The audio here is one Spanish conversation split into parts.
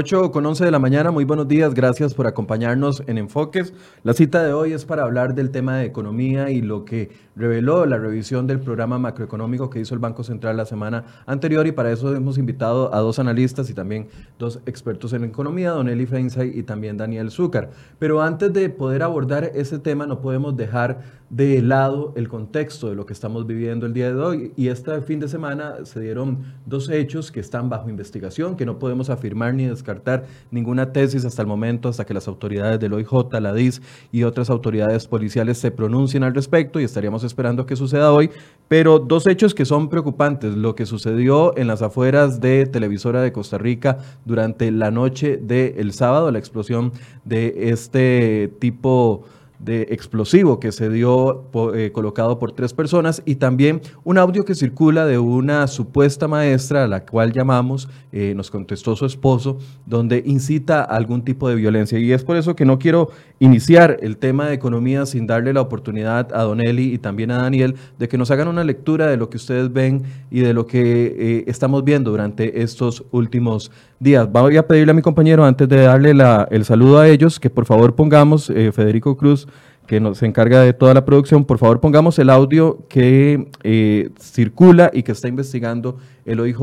8 con 11 de la mañana, muy buenos días, gracias por acompañarnos en Enfoques. La cita de hoy es para hablar del tema de economía y lo que reveló la revisión del programa macroeconómico que hizo el Banco Central la semana anterior y para eso hemos invitado a dos analistas y también dos expertos en economía, Don Eli Feinsay y también Daniel Zúcar. Pero antes de poder abordar ese tema no podemos dejar de lado el contexto de lo que estamos viviendo el día de hoy. Y este fin de semana se dieron dos hechos que están bajo investigación, que no podemos afirmar ni descartar ninguna tesis hasta el momento, hasta que las autoridades del OIJ, la DIS y otras autoridades policiales se pronuncien al respecto y estaríamos esperando que suceda hoy, pero dos hechos que son preocupantes, lo que sucedió en las afueras de Televisora de Costa Rica durante la noche del sábado, la explosión de este tipo de explosivo que se dio eh, colocado por tres personas y también un audio que circula de una supuesta maestra a la cual llamamos, eh, nos contestó su esposo, donde incita a algún tipo de violencia. Y es por eso que no quiero iniciar el tema de economía sin darle la oportunidad a Don Eli y también a Daniel de que nos hagan una lectura de lo que ustedes ven y de lo que eh, estamos viendo durante estos últimos días. Voy a pedirle a mi compañero, antes de darle el saludo a ellos, que por favor pongamos, Federico Cruz, que nos encarga de toda la producción, por favor pongamos el audio que eh, circula y que está investigando el OIJ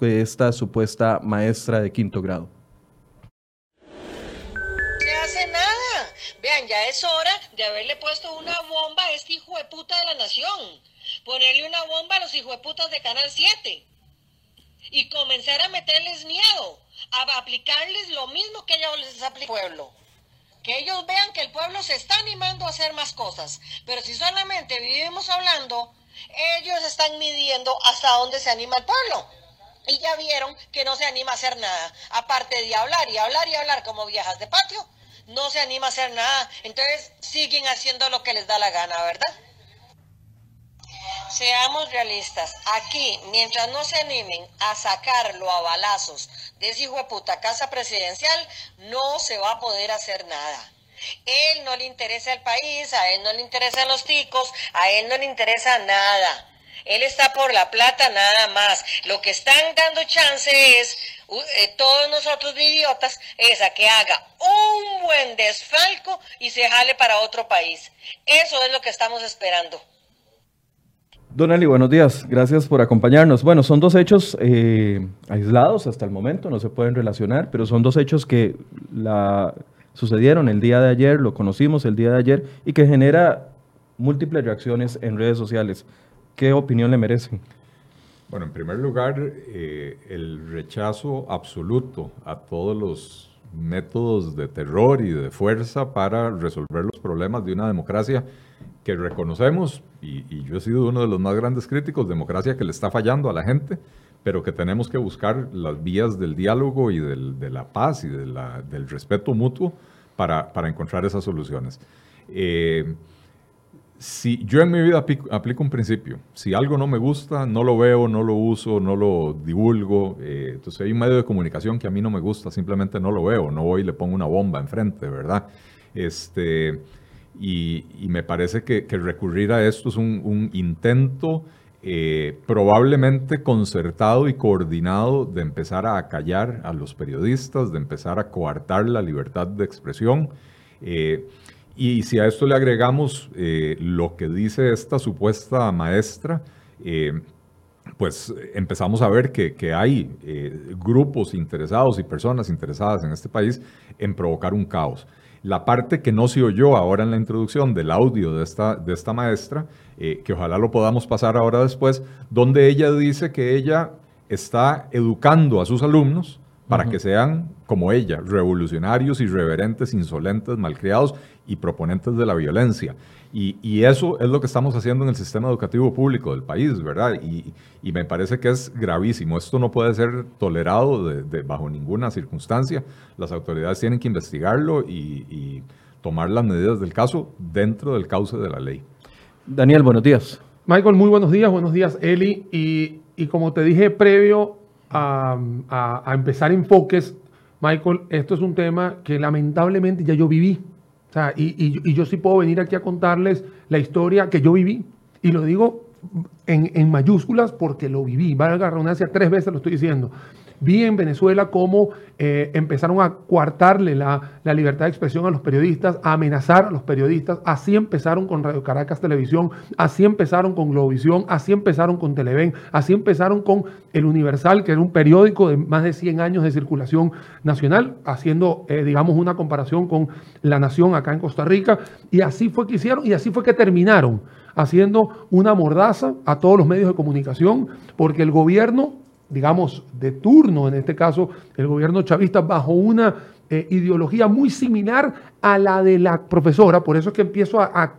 de esta supuesta maestra de quinto grado. Se hace nada. Vean, ya es hora de haberle puesto una bomba a este hijo de puta de la nación. Ponerle una bomba a los hijueputas de Canal 7. Y comenzar a meterles miedo. A aplicarles lo mismo que ellos les aplica al pueblo que ellos vean que el pueblo se está animando a hacer más cosas. Pero si solamente vivimos hablando, ellos están midiendo hasta dónde se anima el pueblo. Y ya vieron que no se anima a hacer nada. Aparte de hablar y hablar y hablar como viejas de patio, no se anima a hacer nada. Entonces siguen haciendo lo que les da la gana, ¿verdad? Seamos realistas. Aquí, mientras no se animen a sacarlo a balazos de ese hijo de puta casa presidencial, no se va a poder hacer nada. Él no le interesa el país, a él no le interesan los ticos, a él no le interesa nada. Él está por la plata nada más. Lo que están dando chance es, eh, todos nosotros idiotas, es a que haga un buen desfalco y se jale para otro país. Eso es lo que estamos esperando. Don Eli, buenos días. Gracias por acompañarnos. Bueno, son dos hechos eh, aislados hasta el momento, no se pueden relacionar, pero son dos hechos que sucedieron el día de ayer, lo conocimos el día de ayer y que genera múltiples reacciones en redes sociales. ¿Qué opinión le merecen? Bueno, en primer lugar, eh, el rechazo absoluto a todos los métodos de terror y de fuerza para resolver los problemas de una democracia reconocemos, y, yo he sido uno de los más grandes críticos, democracia que le está fallando a la gente, pero que tenemos que buscar las vías del diálogo y de la paz y del respeto mutuo para, encontrar esas soluciones. Eh, si yo en mi vida aplico, un principio, si algo no me gusta, no lo veo, no lo uso, no lo divulgo, eh, entonces hay un medio de comunicación que a mí no me gusta, simplemente no lo veo, no voy y le pongo una bomba enfrente, ¿verdad? Este, y, me parece que, recurrir a esto es un, intento eh, probablemente concertado y coordinado de empezar a acallar a los periodistas, de empezar a coartar la libertad de expresión. Eh, y si a esto le agregamos eh, lo que dice esta supuesta maestra, pues empezamos a ver que, que hay grupos interesados y personas interesadas en este país en provocar un caos. La parte que no se oyó ahora en la introducción del audio de esta, de esta maestra, eh, que ojalá lo podamos pasar ahora después, donde ella dice que ella está educando a sus alumnos para que sean como ella, revolucionarios, irreverentes, insolentes, malcriados y proponentes de la violencia. Y, eso es lo que estamos haciendo en el sistema educativo público del país, ¿verdad? Y, me parece que es gravísimo. Esto no puede ser tolerado de, bajo ninguna circunstancia. Las autoridades tienen que investigarlo y, tomar las medidas del caso dentro del cauce de la ley. Daniel, buenos días. Michael, muy buenos días. Buenos días, Eli. Y, como te dije previo a, a empezar enfoques, Michael, esto es un tema que lamentablemente ya yo viví. O sea, y, yo sí puedo venir aquí a contarles la historia que yo viví. Y lo digo en, mayúsculas porque lo viví. Valga la redundancia, tres veces lo estoy diciendo. Vi en Venezuela cómo eh, empezaron a coartarle la, libertad de expresión a los periodistas, a amenazar a los periodistas. Así empezaron con Radio Caracas Televisión, así empezaron con Globovisión, así empezaron con Televen, así empezaron con El Universal, que era un periódico de más de 100 años de circulación nacional, haciendo, eh, digamos, una comparación con La Nación acá en Costa Rica. Y así fue que hicieron y así fue que terminaron haciendo una mordaza a todos los medios de comunicación, porque el gobierno digamos, de turno, en este caso el gobierno chavista, bajo una eh, ideología muy similar a la de la profesora. Por eso es que empiezo a,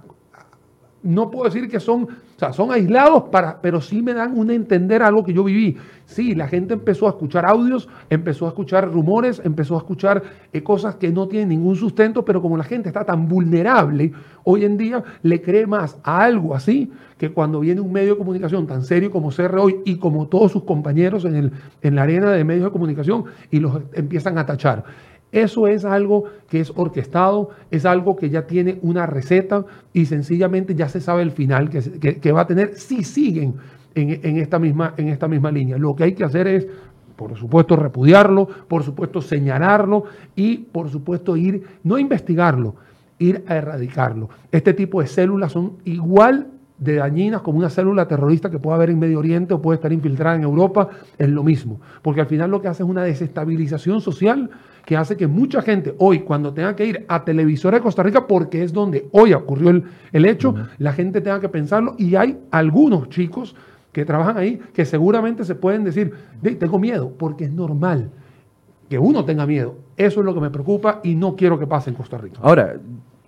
no puedo decir que son, sea, son aislados, para, pero sí me dan un entender algo que yo viví. Sí, la gente empezó a escuchar audios, empezó a escuchar rumores, empezó a escuchar eh, cosas que no tienen ningún sustento, pero como la gente está tan vulnerable, hoy en día le cree más a algo así que cuando viene un medio de comunicación tan serio como CR hoy y como todos sus compañeros en, el, en la arena de medios de comunicación y los empiezan a tachar. Eso es algo que es orquestado, es algo que ya tiene una receta y sencillamente ya se sabe el final que, va a tener si siguen en, esta misma, en esta misma línea. Lo que hay que hacer es, por supuesto, repudiarlo, por supuesto, señalarlo y, por supuesto, ir, no investigarlo, ir a erradicarlo. Este tipo de células son igual de dañinas como una célula terrorista que puede haber en Medio Oriente o puede estar infiltrada en Europa, es lo mismo. Porque al final lo que hace es una desestabilización social que hace que mucha gente hoy, cuando tenga que ir a televisora de Costa Rica, porque es donde hoy ocurrió el, hecho, la gente tenga que pensarlo y hay algunos chicos que trabajan ahí que seguramente se pueden decir, tengo miedo, porque es normal que uno tenga miedo. Eso es lo que me preocupa y no quiero que pase en Costa Rica. Ahora,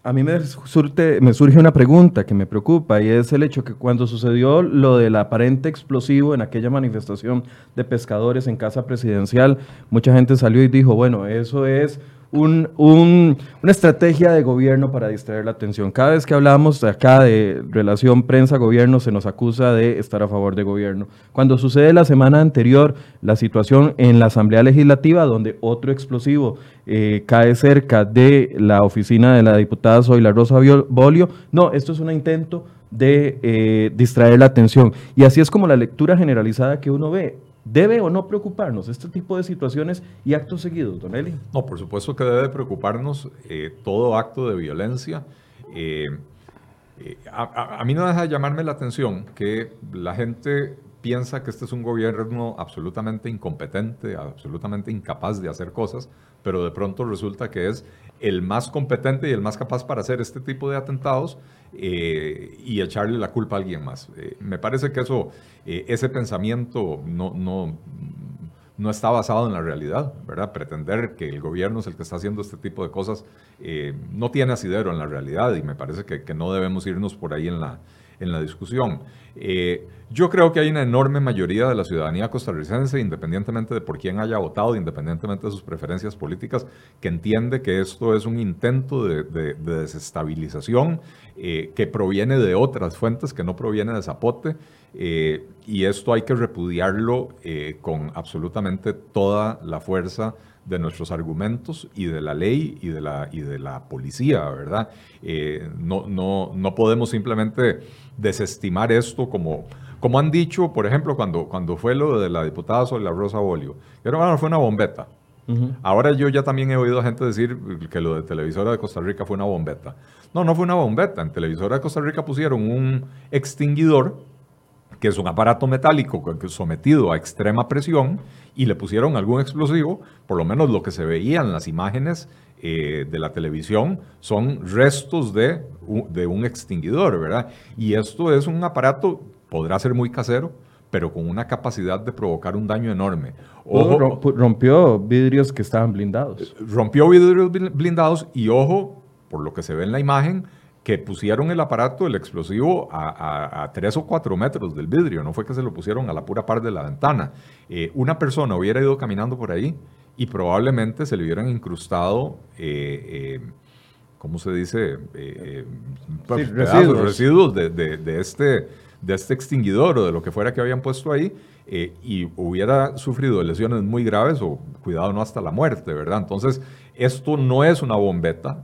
a mí me, surte, me, surge una pregunta que me preocupa y es el hecho que cuando sucedió lo del aparente explosivo en aquella manifestación de pescadores en casa presidencial, mucha gente salió y dijo, bueno, eso es una estrategia de gobierno para distraer la atención. Cada vez que hablamos acá de relación prensa-gobierno se nos acusa de estar a favor de gobierno. Cuando sucede la semana anterior la situación en la Asamblea Legislativa, donde otro explosivo eh, cae cerca de la oficina de la diputada Zoila Rosa Bolio, no, esto es un intento de eh, distraer la atención. Y así es como la lectura generalizada que uno ve. ¿Debe o no preocuparnos este tipo de situaciones y actos seguidos, Don Eli? No, por supuesto que debe preocuparnos eh, todo acto de violencia. Eh, eh, a, a, mí no deja de llamarme la atención que la gente piensa que este es un gobierno absolutamente incompetente, absolutamente incapaz de hacer cosas, pero de pronto resulta que es el más competente y el más capaz para hacer este tipo de atentados eh, y echarle la culpa a alguien más. Eh, me parece que eso, eh, ese pensamiento no, no, no está basado en la realidad, ¿verdad? Pretender que el gobierno es el que está haciendo este tipo de cosas no tiene asidero en la realidad y me parece que, que no debemos irnos por ahí en la, en la discusión. Eh, yo creo que hay una enorme mayoría de la ciudadanía costarricense, independientemente de por quién haya votado, independientemente de sus preferencias políticas, que entiende que esto es un intento de, desestabilización eh, que proviene de otras fuentes, que no proviene de Zapote, eh, y esto hay que repudiarlo con absolutamente toda la fuerza de nuestros argumentos y de la ley y de la, y de la policía, ¿verdad? no, no, no podemos simplemente desestimar esto como, como han dicho, por ejemplo, cuando, cuando fue lo de la diputada sobre la Rosa Bolio. Bueno, fue una bombeta. Ahora yo ya también he oído gente decir que lo de Televisora de Costa Rica fue una bombeta. No, no fue una bombeta. En Televisora de Costa Rica pusieron un extinguidor, que es un aparato metálico sometido a extrema presión, y le pusieron algún explosivo, por lo menos lo que se veía en las imágenes eh, de la televisión son restos de, de un extinguidor, ¿verdad? Y esto es un aparato, podrá ser muy casero, pero con una capacidad de provocar un daño enorme. Ojo, rompió vidrios que estaban blindados. Rompió vidrios blindados y ojo, por lo que se ve en la imagen, que pusieron el aparato, el explosivo, a, tres o cuatro metros del vidrio. No fue que se lo pusieron a la pura par de la ventana. Eh, una persona hubiera ido caminando por ahí y probablemente se le hubieran incrustado, eh, eh, ¿cómo se dice? Eh, pues, residuos, residuos de, de, este, de este extinguidor o de lo que fuera que habían puesto ahí y hubiera sufrido lesiones muy graves o cuidado no hasta la muerte, ¿verdad? Entonces, esto no es una bombeta,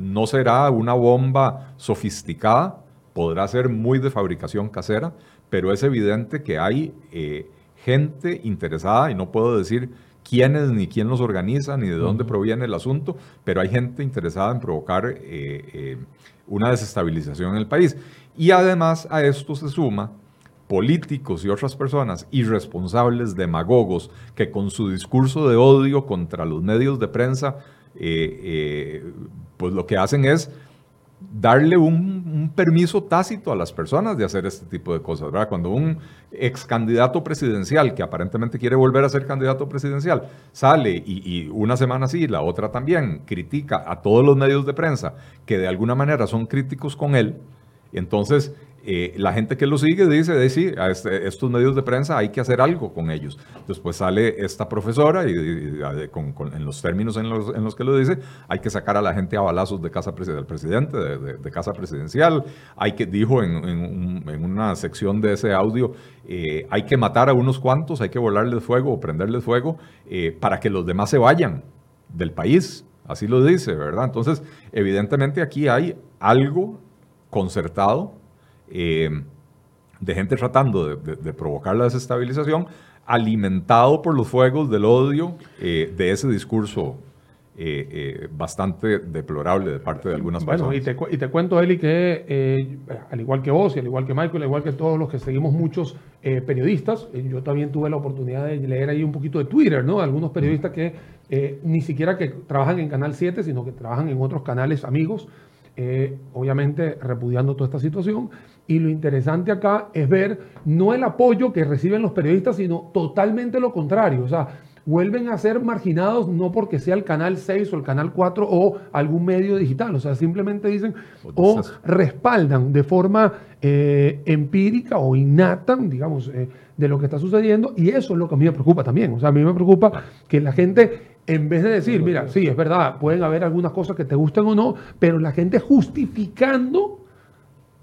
no será una bomba sofisticada, podrá ser muy de fabricación casera, pero es evidente que hay gente interesada, y no puedo decir quiénes ni quién los organiza ni de dónde proviene el asunto, pero hay gente interesada en provocar eh, eh, una desestabilización en el país. Y además a esto se suma políticos y otras personas irresponsables, demagogos, que con su discurso de odio contra los medios de prensa, pues lo que hacen es darle un, permiso tácito a las personas de hacer este tipo de cosas, ¿verdad? Cuando un ex candidato presidencial, que aparentemente quiere volver a ser candidato presidencial, sale y, y, una semana sí, la otra también, critica a todos los medios de prensa que de alguna manera son críticos con él, entonces eh, la gente que lo sigue dice, de, sí, a este, estos medios de prensa hay que hacer algo con ellos. Después sale esta profesora y, en los términos en los, en los, que lo dice, hay que sacar a la gente a balazos de casa del presidente, de, casa presidencial. Hay que, dijo en, una sección de ese audio, eh, hay que matar a unos cuantos, hay que volarles fuego o prenderles fuego eh, para que los demás se vayan del país. Así lo dice, ¿verdad? Entonces, evidentemente aquí hay algo concertado eh, de gente tratando de, provocar la desestabilización, alimentado por los fuegos del odio eh, de ese discurso eh, bastante deplorable de parte de algunas personas. Bueno, y te, cuento, Eli, que al igual que vos y al igual que Michael, al igual que todos los que seguimos muchos periodistas, yo también tuve la oportunidad de leer ahí un poquito de Twitter, ¿no? Algunos periodistas que ni siquiera que trabajan en Canal 7, sino que trabajan en otros canales amigos, obviamente repudiando toda esta situación y lo interesante acá es ver no el apoyo que reciben los periodistas, sino totalmente lo contrario. O sea, vuelven a ser marginados no porque sea el canal 6 o el canal 4 o algún medio digital. O sea, simplemente dicen o respaldan de forma eh, empírica o innata, digamos, eh, de lo que está sucediendo. Y eso es lo que a mí me preocupa también. O sea, a mí me preocupa que la gente en vez de decir, mira, sí, es verdad, pueden haber algunas cosas que te gusten o no, pero la gente justificando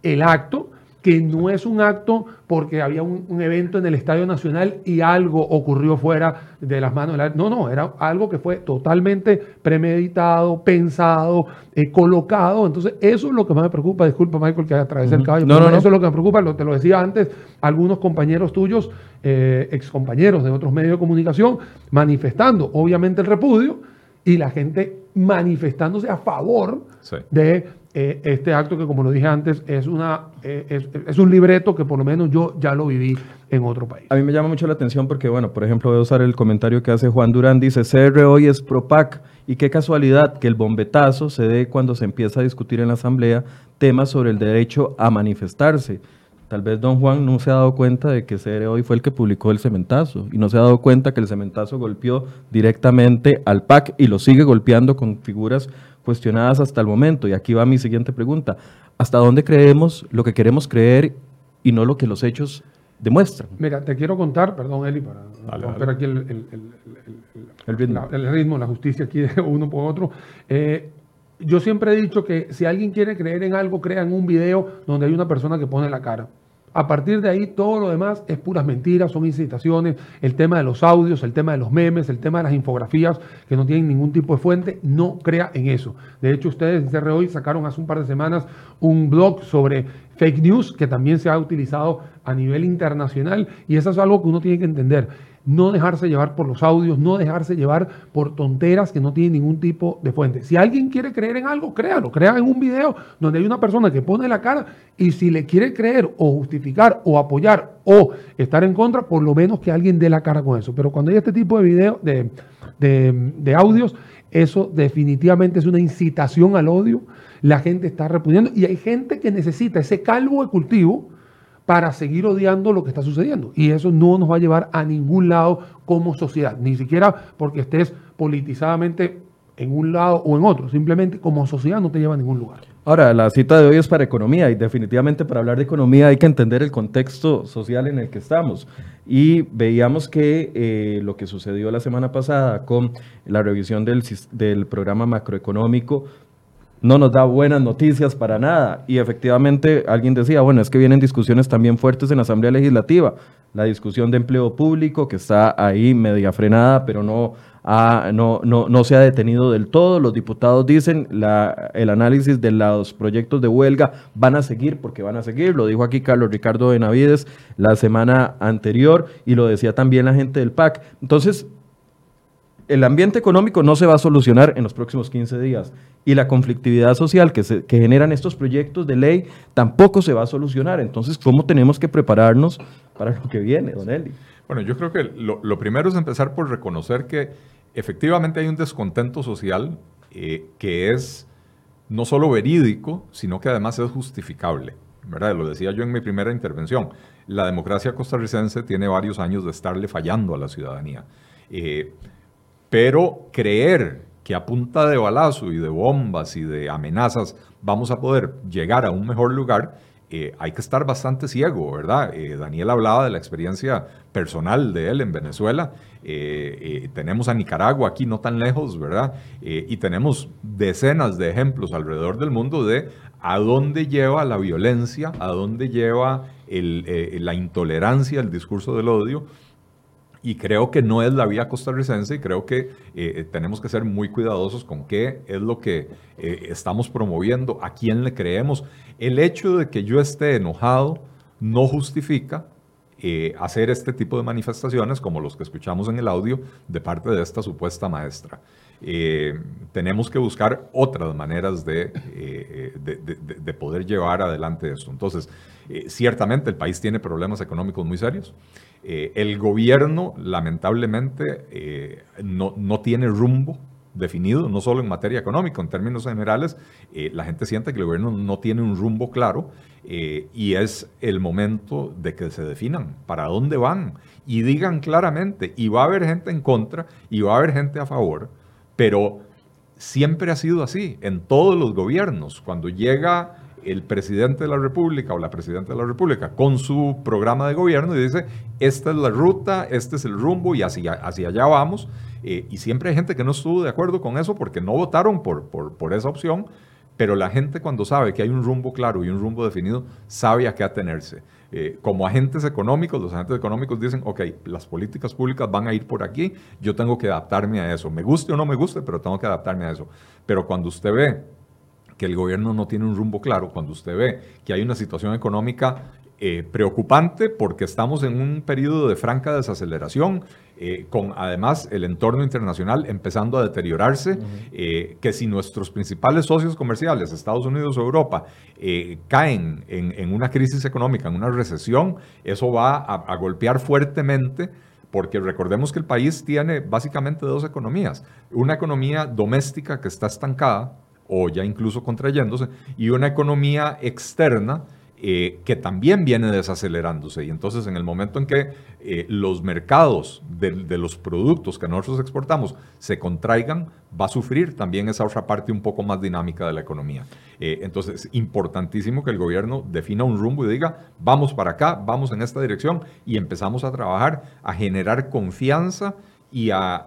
el acto que no es un acto porque había un, evento en el Estadio Nacional y algo ocurrió fuera de las manos de la... No, no, era algo que fue totalmente premeditado, pensado, eh, colocado. Entonces, eso es lo que más me preocupa. Disculpa, Michael, que atravesé el caballo. No, no, Eso es lo que me preocupa, te lo decía antes, algunos compañeros tuyos, eh, excompañeros de otros medios de comunicación, manifestando, obviamente, el repudio y la gente manifestándose a favor de eh, este acto que, como lo dije antes, es, una, eh, es, un libreto que por lo menos yo ya lo viví en otro país. A mí me llama mucho la atención porque, bueno, por ejemplo, voy a usar el comentario que hace Juan Durán, dice, CR hoy es PROPAC y qué casualidad que el bombetazo se dé cuando se empieza a discutir en la Asamblea temas sobre el derecho a manifestarse. Tal vez don Juan no se ha dado cuenta de que CR hoy fue el que publicó el cementazo y no se ha dado cuenta que el cementazo golpeó directamente al PAC y lo sigue golpeando con figuras cuestionadas hasta el momento. Y aquí va mi siguiente pregunta. ¿Hasta dónde creemos lo que queremos creer y no lo que los hechos demuestran? Mira, te quiero contar, perdón Eli, para romper aquí el, ritmo. La, el, ritmo. La, justicia aquí de uno por otro. Eh, yo siempre he dicho que si alguien quiere creer en algo, crea en un video donde hay una persona que pone la cara. A partir de ahí, todo lo demás es puras mentiras, son incitaciones. El tema de los audios, el tema de los memes, el tema de las infografías que no tienen ningún tipo de fuente, no crea en eso. De hecho, ustedes en CR hoy sacaron hace un par de semanas un blog sobre fake news que también se ha utilizado a nivel internacional y eso es algo que uno tiene que entender no dejarse llevar por los audios, no dejarse llevar por tonteras que no tienen ningún tipo de fuente. Si alguien quiere creer en algo, créalo, crea en un video donde hay una persona que pone la cara y si le quiere creer o justificar o apoyar o estar en contra, por lo menos que alguien dé la cara con eso. Pero cuando hay este tipo de video, de, de audios, eso definitivamente es una incitación al odio. La gente está repudiando y hay gente que necesita ese calvo de cultivo para seguir odiando lo que está sucediendo. Y eso no nos va a llevar a ningún lado como sociedad, ni siquiera porque estés politizadamente en un lado o en otro, simplemente como sociedad no te lleva a ningún lugar. Ahora, la cita de hoy es para economía y definitivamente para hablar de economía hay que entender el contexto social en el que estamos. Y veíamos que eh, lo que sucedió la semana pasada con la revisión del, del programa macroeconómico no nos da buenas noticias para nada. Y efectivamente alguien decía, bueno, es que vienen discusiones también fuertes en la Asamblea Legislativa. La discusión de empleo público, que está ahí media frenada, pero no, no, no, no, se ha detenido del todo. Los diputados dicen, el análisis de los proyectos de huelga van a seguir, porque van a seguir. Lo dijo aquí Carlos Ricardo Benavides la semana anterior y lo decía también la gente del PAC. Entonces, el ambiente económico no se va a solucionar en los próximos 15 días y la conflictividad social que, generan estos proyectos de ley tampoco se va a solucionar. Entonces, ¿cómo tenemos que prepararnos para lo que viene, don Eli? Bueno, yo creo que lo, lo primero es empezar por reconocer que efectivamente hay un descontento social eh, que es no solo verídico, sino que además es justificable. ¿verdad? Lo decía yo en mi primera intervención. La democracia costarricense tiene varios años de estarle fallando a la ciudadanía. Eh, pero creer que a punta de balazo y de bombas y de amenazas vamos a poder llegar a un mejor lugar, eh, hay que estar bastante ciego, ¿verdad? Eh, Daniel hablaba de la experiencia personal de él en Venezuela. Eh, tenemos a Nicaragua aquí no tan lejos, ¿verdad? y tenemos decenas de ejemplos alrededor del mundo de a dónde lleva la violencia, a dónde lleva la intolerancia, el discurso del odio y creo que no es la vía costarricense y creo que eh, tenemos que ser muy cuidadosos con qué es lo que eh, estamos promoviendo, a quién le creemos. El hecho de que yo esté enojado no justifica eh, hacer este tipo de manifestaciones como los que escuchamos en el audio de parte de esta supuesta maestra. tenemos que buscar otras maneras de, de, poder llevar adelante esto. Entonces, ciertamente el país tiene problemas económicos muy serios. Eh, el gobierno, lamentablemente, eh, no, no, tiene rumbo definido, no solo en materia económica, en términos generales, eh, la gente siente que el gobierno no tiene un rumbo claro y es el momento de que se definan para dónde van y digan claramente, y va a haber gente en contra y va a haber gente a favor, pero siempre ha sido así en todos los gobiernos. Cuando llega el presidente de la República o la presidenta de la República con su programa de gobierno y dice, esta es la ruta, este es el rumbo y hacia, hacia allá vamos. Eh, y siempre hay gente que no estuvo de acuerdo con eso porque no votaron por, por, esa opción, pero la gente cuando sabe que hay un rumbo claro y un rumbo definido, sabe a qué atenerse. Eh, como agentes económicos, los agentes económicos dicen, ok, las políticas públicas van a ir por aquí, yo tengo que adaptarme a eso. Me guste o no me guste, pero tengo que adaptarme a eso. Pero cuando usted ve que el gobierno no tiene un rumbo claro, cuando usted ve que hay una situación económica eh, preocupante porque estamos en un periodo de franca desaceleración, eh, con además el entorno internacional empezando a deteriorarse, eh, que si nuestros principales socios comerciales, Estados Unidos o Europa, caen en, una crisis económica, en una recesión, eso va a golpear fuertemente porque recordemos que el país tiene básicamente dos economías. Una economía doméstica que está estancada, o ya incluso contrayéndose, y una economía externa eh, que también viene desacelerándose. Y entonces en el momento en que eh, los mercados de, los productos que nosotros exportamos se contraigan, va a sufrir también esa otra parte un poco más dinámica de la economía. Eh, entonces es importantísimo que el gobierno defina un rumbo y diga, vamos para acá, vamos en esta dirección y empezamos a trabajar, a generar confianza y a,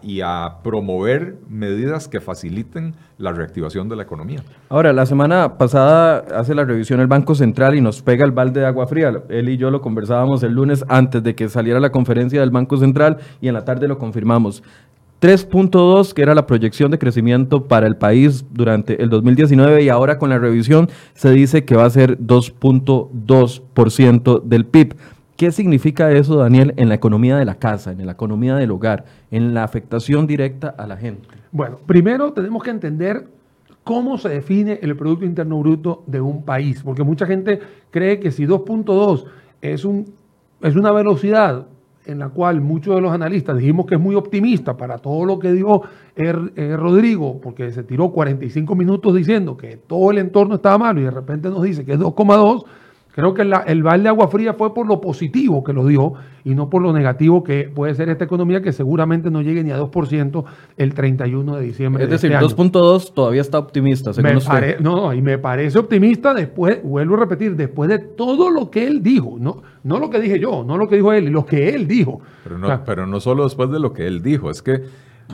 promover medidas que faciliten la reactivación de la economía. Ahora, la semana pasada hace la revisión el Banco Central y nos pega el balde de agua fría. Él y yo lo conversábamos el lunes antes de que saliera la conferencia del Banco Central y en la tarde lo confirmamos. 3.2, que era la proyección de crecimiento para el país durante el 2019 y ahora con la revisión se dice que va a ser 2.2% del PIB. ¿Qué significa eso, Daniel, en la economía de la casa, en la economía del hogar, en la afectación directa a la gente? Bueno, primero tenemos que entender cómo se define el Producto Interno Bruto de un país, porque mucha gente cree que si 2.2 es, un, es una velocidad en la cual muchos de los analistas dijimos que es muy optimista para todo lo que dijo er, eh, Rodrigo, porque se tiró 45 minutos diciendo que todo el entorno estaba malo y de repente nos dice que es 2,2, Creo que el balde de agua fría fue por lo positivo que lo dio y no por lo negativo que puede ser esta economía que seguramente no llegue ni a 2% el 31 de diciembre. Es decir, 2.2 este todavía está optimista, según usted. no, y me parece optimista después, vuelvo a repetir, después de todo lo que él dijo, no, no lo que dije yo, no lo que dijo él, lo que él dijo. Pero no, pero no solo después de lo que él dijo, es que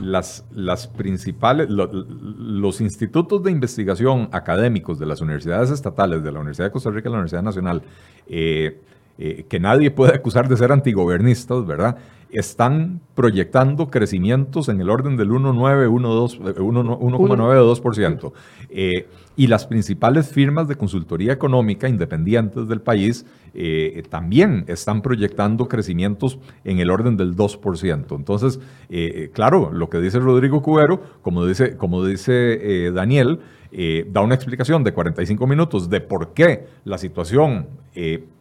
las, las principales, los institutos de investigación académicos de las universidades estatales, de la Universidad de Costa Rica y la Universidad Nacional, eh, eh, que nadie puede acusar de ser antigobernistas, ¿verdad? Están proyectando crecimientos en el orden del 1,9, 1,92%. Eh, y las principales firmas de consultoría económica independientes del país eh, también están proyectando crecimientos en el orden del 2%. Entonces, eh, claro, lo que dice Rodrigo Cubero, como dice, como dice Daniel, da una explicación de 45 minutos de por qué la situación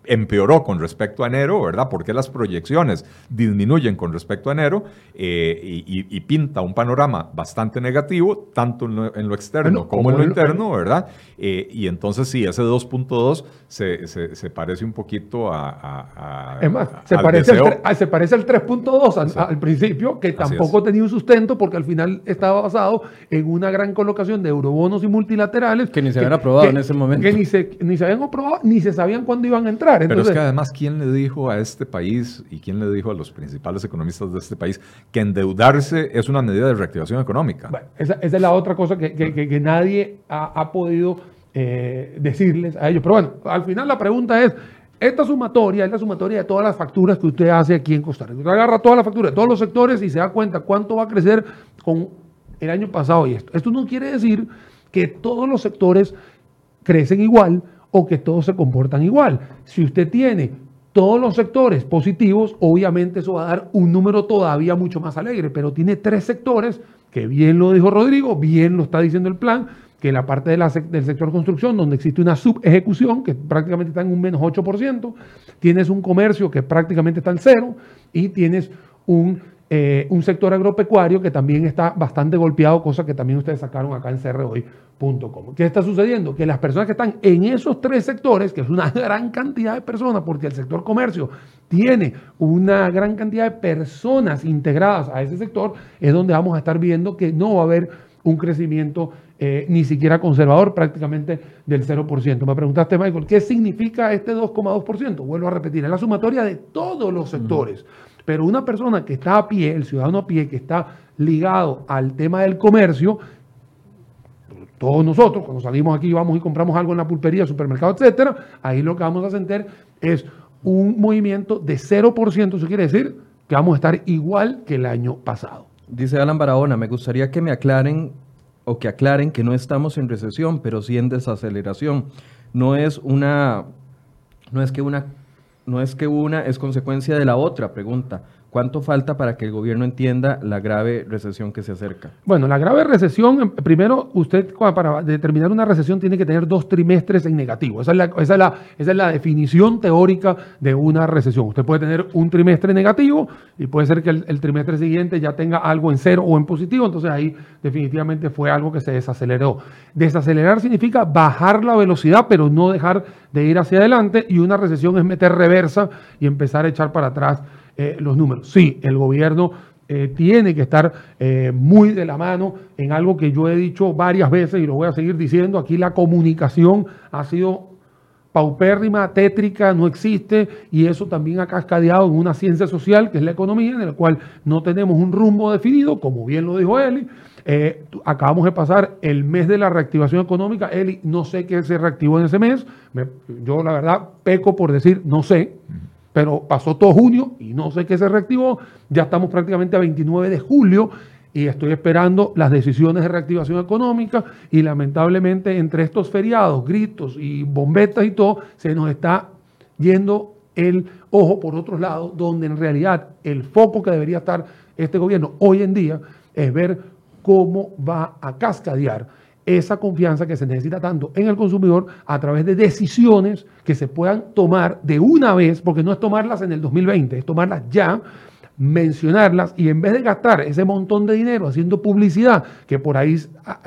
empeoró con respecto a enero, ¿verdad? Porque las proyecciones disminuyen con respecto a enero eh, y, pinta un panorama bastante negativo, tanto en lo, externo como, en lo interno, ¿verdad? Eh, y entonces sí, ese 2.2 se, se, parece un poquito a... es más, se, parece al, se parece al 3.2 al, principio, que tampoco tenía un sustento porque al final estaba basado en una gran colocación de eurobonos y multilaterales. Que ni se habían aprobado en ese momento. Que ni se, ni se habían aprobado, ni se sabían cuándo iban a entrar. Pero es que además, ¿quién le dijo a este país y quién le dijo a los principales economistas de este país que endeudarse es una medida de reactivación económica? Bueno, esa, es la otra cosa que, nadie ha, podido eh, decirles a ellos. Pero bueno, al final la pregunta es, esta sumatoria es la sumatoria de todas las facturas que usted hace aquí en Costa Rica. Usted agarra todas las facturas de todos los sectores y se da cuenta cuánto va a crecer con el año pasado y esto. Esto no quiere decir que todos los sectores crecen igual o que todos se comportan igual. Si usted tiene todos los sectores positivos, obviamente eso va a dar un número todavía mucho más alegre, pero tiene tres sectores, que bien lo dijo Rodrigo, bien lo está diciendo el plan, que la parte de del sector construcción, donde existe una subejecución, que prácticamente está en un menos 8%, tienes un comercio que prácticamente está en cero, y tienes un, eh, un sector agropecuario que también está bastante golpeado, cosa que también ustedes sacaron acá en CR hoy ¿Qué está sucediendo? Que las personas que están en esos tres sectores, que es una gran cantidad de personas, porque el sector comercio tiene una gran cantidad de personas integradas a ese sector, es donde vamos a estar viendo que no va a haber un crecimiento eh, ni siquiera conservador, prácticamente del 0%. Me preguntaste, Michael, ¿qué significa este 2,2%? Vuelvo a repetir, es la sumatoria de todos los sectores. Pero una persona que está a pie, el ciudadano a pie, que está ligado al tema del comercio, todos nosotros, cuando salimos aquí, vamos y compramos algo en la pulpería, supermercado, etcétera, ahí lo que vamos a sentir es un movimiento de 0%. Eso quiere decir que vamos a estar igual que el año pasado. Dice Alan Barahona, me gustaría que me aclaren o que aclaren que no estamos en recesión, pero sí en desaceleración. No es una, no es que una, no es que una es consecuencia de la otra, pregunta. ¿Cuánto falta para que el gobierno entienda la grave recesión que se acerca? Bueno, la grave recesión, em, primero, usted para determinar una recesión tiene que tener dos trimestres en negativo. Esa es la, esa es la, esa es la definición teórica de una recesión. Usted puede tener un trimestre negativo y puede ser que el, trimestre siguiente ya tenga algo en cero o en positivo. Entonces ahí definitivamente fue algo que se desaceleró. Desacelerar significa bajar la velocidad, pero no dejar de ir hacia adelante. Y una recesión es meter reversa y empezar a echar para atrás eh, los números. Sí, el gobierno eh, tiene que estar eh, muy de la mano en algo que yo he dicho varias veces y lo voy a seguir diciendo. Aquí la comunicación ha sido paupérrima, tétrica, no existe y eso también ha cascadeado en una ciencia social que es la economía, en la cual no tenemos un rumbo definido, como bien lo dijo Eli. acabamos de pasar el mes de la reactivación económica. Eli, no sé qué se reactivó en ese mes. yo la verdad peco por decir no sé pero pasó todo junio y no sé qué se reactivó. Ya estamos prácticamente a 29 de julio y estoy esperando las decisiones de reactivación económica y lamentablemente entre estos feriados, gritos y bombetas y todo, se nos está yendo el ojo por otros lados, donde en realidad el foco que debería estar este gobierno hoy en día es ver cómo va a cascadear esa confianza que se necesita tanto en el consumidor a través de decisiones que se puedan tomar de una vez, porque no es tomarlas en el 2020, es tomarlas ya, mencionarlas y en vez de gastar ese montón de dinero haciendo publicidad, que por ahí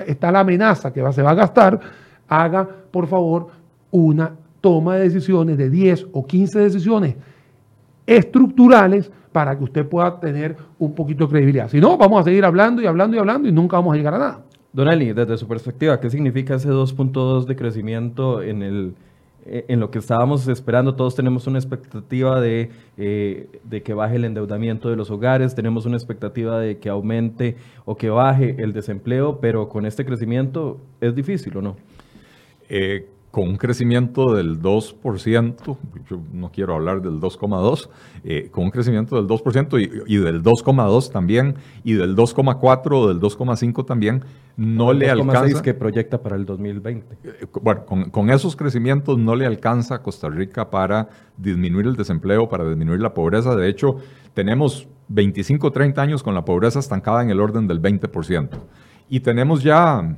está la amenaza que se va a gastar, haga por favor una toma de decisiones de 10 o 15 decisiones estructurales para que usted pueda tener un poquito de credibilidad. Si no, vamos a seguir hablando y hablando y hablando y nunca vamos a llegar a nada. Don desde su perspectiva, ¿qué significa ese 2.2 de crecimiento en, el, eh, en lo que estábamos esperando? Todos tenemos una expectativa de, eh, de, que baje el endeudamiento de los hogares, tenemos una expectativa de que aumente o que baje el desempleo, pero con este crecimiento es difícil o no? Eh, con un crecimiento del 2%, yo no quiero hablar del 2,2%, eh, con un crecimiento del 2% y, y del 2,2% también, y del 2,4% o del 2,5% también, no le alcanza. que proyecta para el 2020. Eh, bueno, con, con, esos crecimientos no le alcanza a Costa Rica para disminuir el desempleo, para disminuir la pobreza. De hecho, tenemos 25 o 30 años con la pobreza estancada en el orden del 20%. Y tenemos ya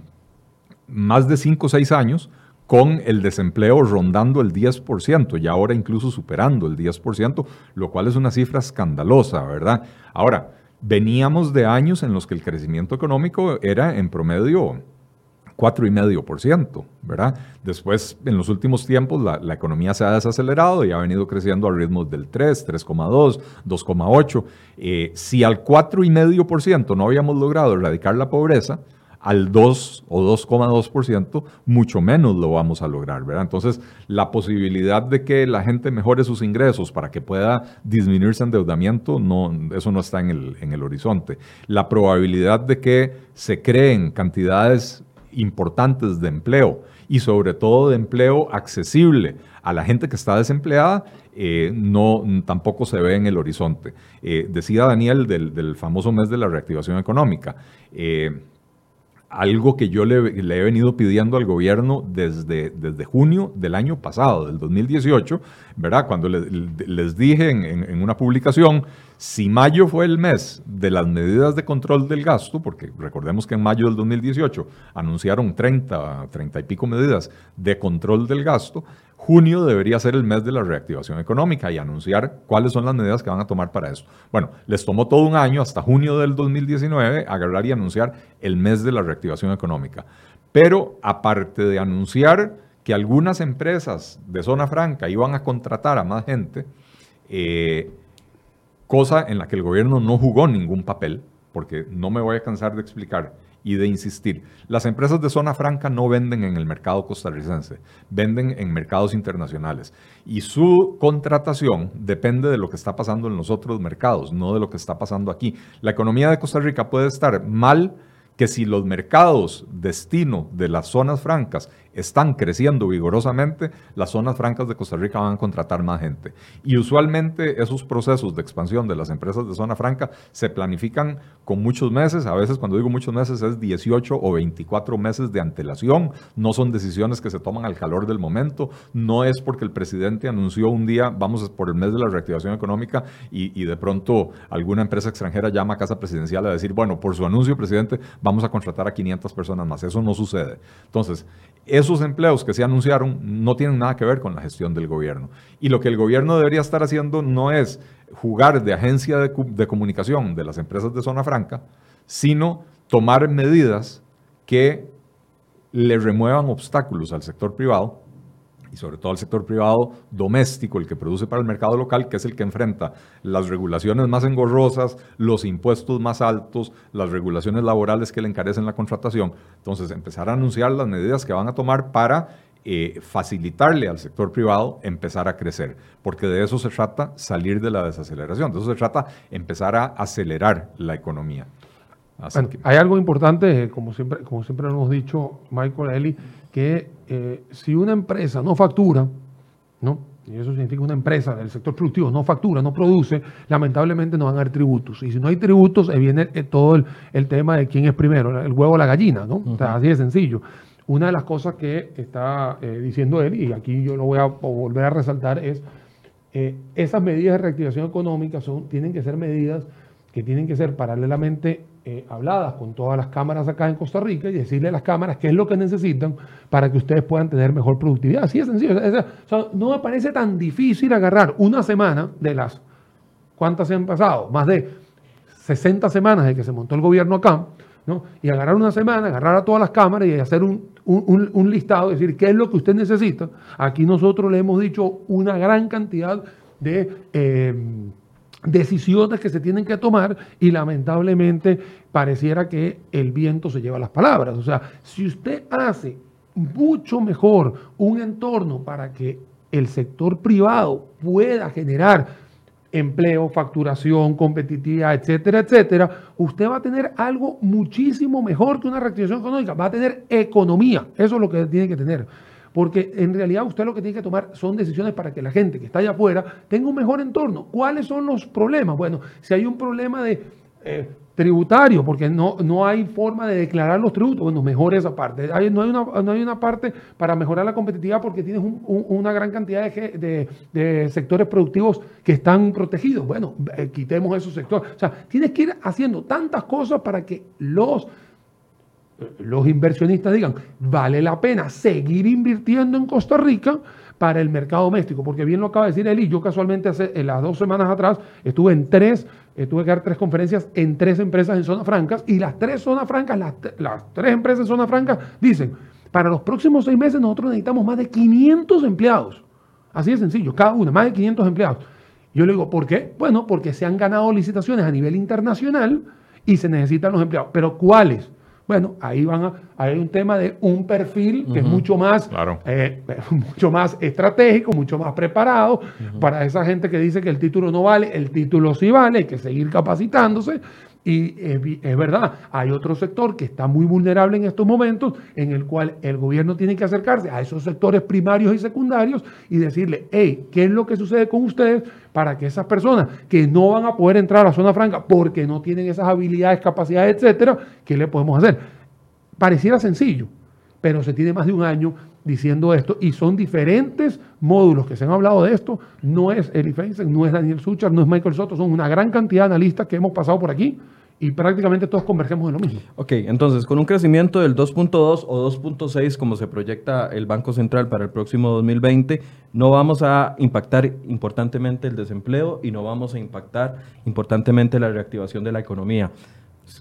más de 5 o 6 años con el desempleo rondando el 10% y ahora incluso superando el 10%, lo cual es una cifra escandalosa, ¿verdad? Ahora, veníamos de años en los que el crecimiento económico era en promedio 4,5%, ¿verdad? Después, en los últimos tiempos, la, economía se ha desacelerado y ha venido creciendo a ritmos del 3, 3,2, 2,8. si al 4,5% no habíamos logrado erradicar la pobreza, al 2 o 2,2%, mucho menos lo vamos a lograr, ¿verdad? Entonces, la posibilidad de que la gente mejore sus ingresos para que pueda disminuir su endeudamiento, no, eso no está en el, en el horizonte. La probabilidad de que se creen cantidades importantes de empleo y sobre todo de empleo accesible a la gente que está desempleada, eh, no, tampoco se ve en el horizonte. Eh, decía Daniel del, del, famoso mes de la reactivación económica. Eh, algo que yo le, he venido pidiendo al gobierno desde, desde junio del año pasado, del 2018, ¿verdad? Cuando les dije en, una publicación, si mayo fue el mes de las medidas de control del gasto, porque recordemos que en mayo del 2018 anunciaron 30, 30 y pico medidas de control del gasto, junio debería ser el mes de la reactivación económica y anunciar cuáles son las medidas que van a tomar para eso. Bueno, les tomó todo un año, hasta junio del 2019, agarrar y anunciar el mes de la reactivación económica. Pero aparte de anunciar que algunas empresas de zona franca iban a contratar a más gente, eh, cosa en la que el gobierno no jugó ningún papel, porque no me voy a cansar de explicar y de insistir. Las empresas de zona franca no venden en el mercado costarricense, venden en mercados internacionales. Y su contratación depende de lo que está pasando en los otros mercados, no de lo que está pasando aquí. La economía de Costa Rica puede estar mal que si los mercados destino de las zonas francas están creciendo vigorosamente, las zonas francas de Costa Rica van a contratar más gente. Y usualmente esos procesos de expansión de las empresas de zona franca se planifican con muchos meses, a veces cuando digo muchos meses es 18 o 24 meses de antelación, no son decisiones que se toman al calor del momento, no es porque el presidente anunció un día, vamos por el mes de la reactivación económica y, de pronto alguna empresa extranjera llama a casa presidencial a decir, bueno, por su anuncio, presidente, vamos a contratar a 500 personas más. Eso no sucede. Entonces, esos empleos que se anunciaron no tienen nada que ver con la gestión del gobierno. Y lo que el gobierno debería estar haciendo no es jugar de agencia de, comunicación de las empresas de zona franca, sino tomar medidas que le remuevan obstáculos al sector privado y sobre todo al sector privado doméstico, el que produce para el mercado local, que es el que enfrenta las regulaciones más engorrosas, los impuestos más altos, las regulaciones laborales que le encarecen la contratación. Entonces, empezar a anunciar las medidas que van a tomar para eh, facilitarle al sector privado empezar a crecer, porque de eso se trata salir de la desaceleración, de eso se trata empezar a acelerar la economía. Hay algo importante, como siempre, como siempre hemos dicho, Michael, Eli, que eh, si una empresa no factura, ¿no? y eso significa que una empresa del sector productivo no factura, no produce, lamentablemente no van a haber tributos. Y si no hay tributos, viene eh, todo el, tema de quién es primero, el huevo o la gallina, ¿no? así de sencillo. Una de las cosas que está eh, diciendo él, y aquí yo lo voy a volver a resaltar, es esas medidas de reactivación económica son, tienen que ser medidas que tienen que ser paralelamente eh, habladas con todas las cámaras acá en Costa Rica y decirle a las cámaras qué es lo que necesitan para que ustedes puedan tener mejor productividad. Así de sencillo. no me parece tan difícil agarrar una semana de las, ¿cuántas se han pasado? Más de 60 semanas de que se montó el gobierno acá, ¿no? y agarrar una semana, agarrar a todas las cámaras y hacer un, un, listado, decir qué es lo que usted necesita. Aquí nosotros le hemos dicho una gran cantidad de... Eh, decisiones que se tienen que tomar y lamentablemente pareciera que el viento se lleva las palabras. O sea, si usted hace mucho mejor un entorno para que el sector privado pueda generar empleo, facturación, competitividad, etcétera, etcétera, usted va a tener algo muchísimo mejor que una reactivación económica, va a tener economía, eso es lo que tiene que tener. Porque en realidad usted lo que tiene que tomar son decisiones para que la gente que está allá afuera tenga un mejor entorno. ¿Cuáles son los problemas? Bueno, si hay un problema de eh, tributario, porque no, no hay forma de declarar los tributos, bueno, mejor esa parte. no, hay una, no hay una parte para mejorar la competitividad porque tienes una gran cantidad de, sectores productivos que están protegidos. Bueno, eh, quitemos esos sectores. O sea, tienes que ir haciendo tantas cosas para que los los inversionistas digan, vale la pena seguir invirtiendo en Costa Rica para el mercado doméstico, porque bien lo acaba de decir Eli, yo casualmente hace las dos semanas atrás estuve en tres, eh, tuve que dar tres conferencias en tres empresas en zonas francas y las tres zonas francas, las, las tres empresas en zonas francas dicen, para los próximos seis meses nosotros necesitamos más de 500 empleados, así de sencillo, cada una, más de 500 empleados. Yo le digo, ¿por qué? Bueno, porque se han ganado licitaciones a nivel internacional y se necesitan los empleados, pero ¿cuáles? Bueno, ahí van a, hay un tema de un perfil que es mucho más, eh, mucho más estratégico, mucho más preparado para esa gente que dice que el título no vale, el título sí vale, hay que seguir capacitándose. Y es, verdad, hay otro sector que está muy vulnerable en estos momentos, en el cual el gobierno tiene que acercarse a esos sectores primarios y secundarios y decirle, hey, ¿qué es lo que sucede con ustedes para que esas personas que no van a poder entrar a la zona franca porque no tienen esas habilidades, capacidades, etcétera, ¿qué le podemos hacer? Pareciera sencillo, pero se tiene más de un año diciendo esto y son diferentes módulos que se han hablado de esto. No es Eli Feinstein, no es Daniel Suchar, no es Michael Soto, son una gran cantidad de analistas que hemos pasado por aquí y prácticamente todos convergemos en lo mismo. Ok, entonces con un crecimiento del 2.2 o 2.6 como se proyecta el Banco Central para el próximo 2020, no vamos a impactar importantemente el desempleo y no vamos a impactar importantemente la reactivación de la economía.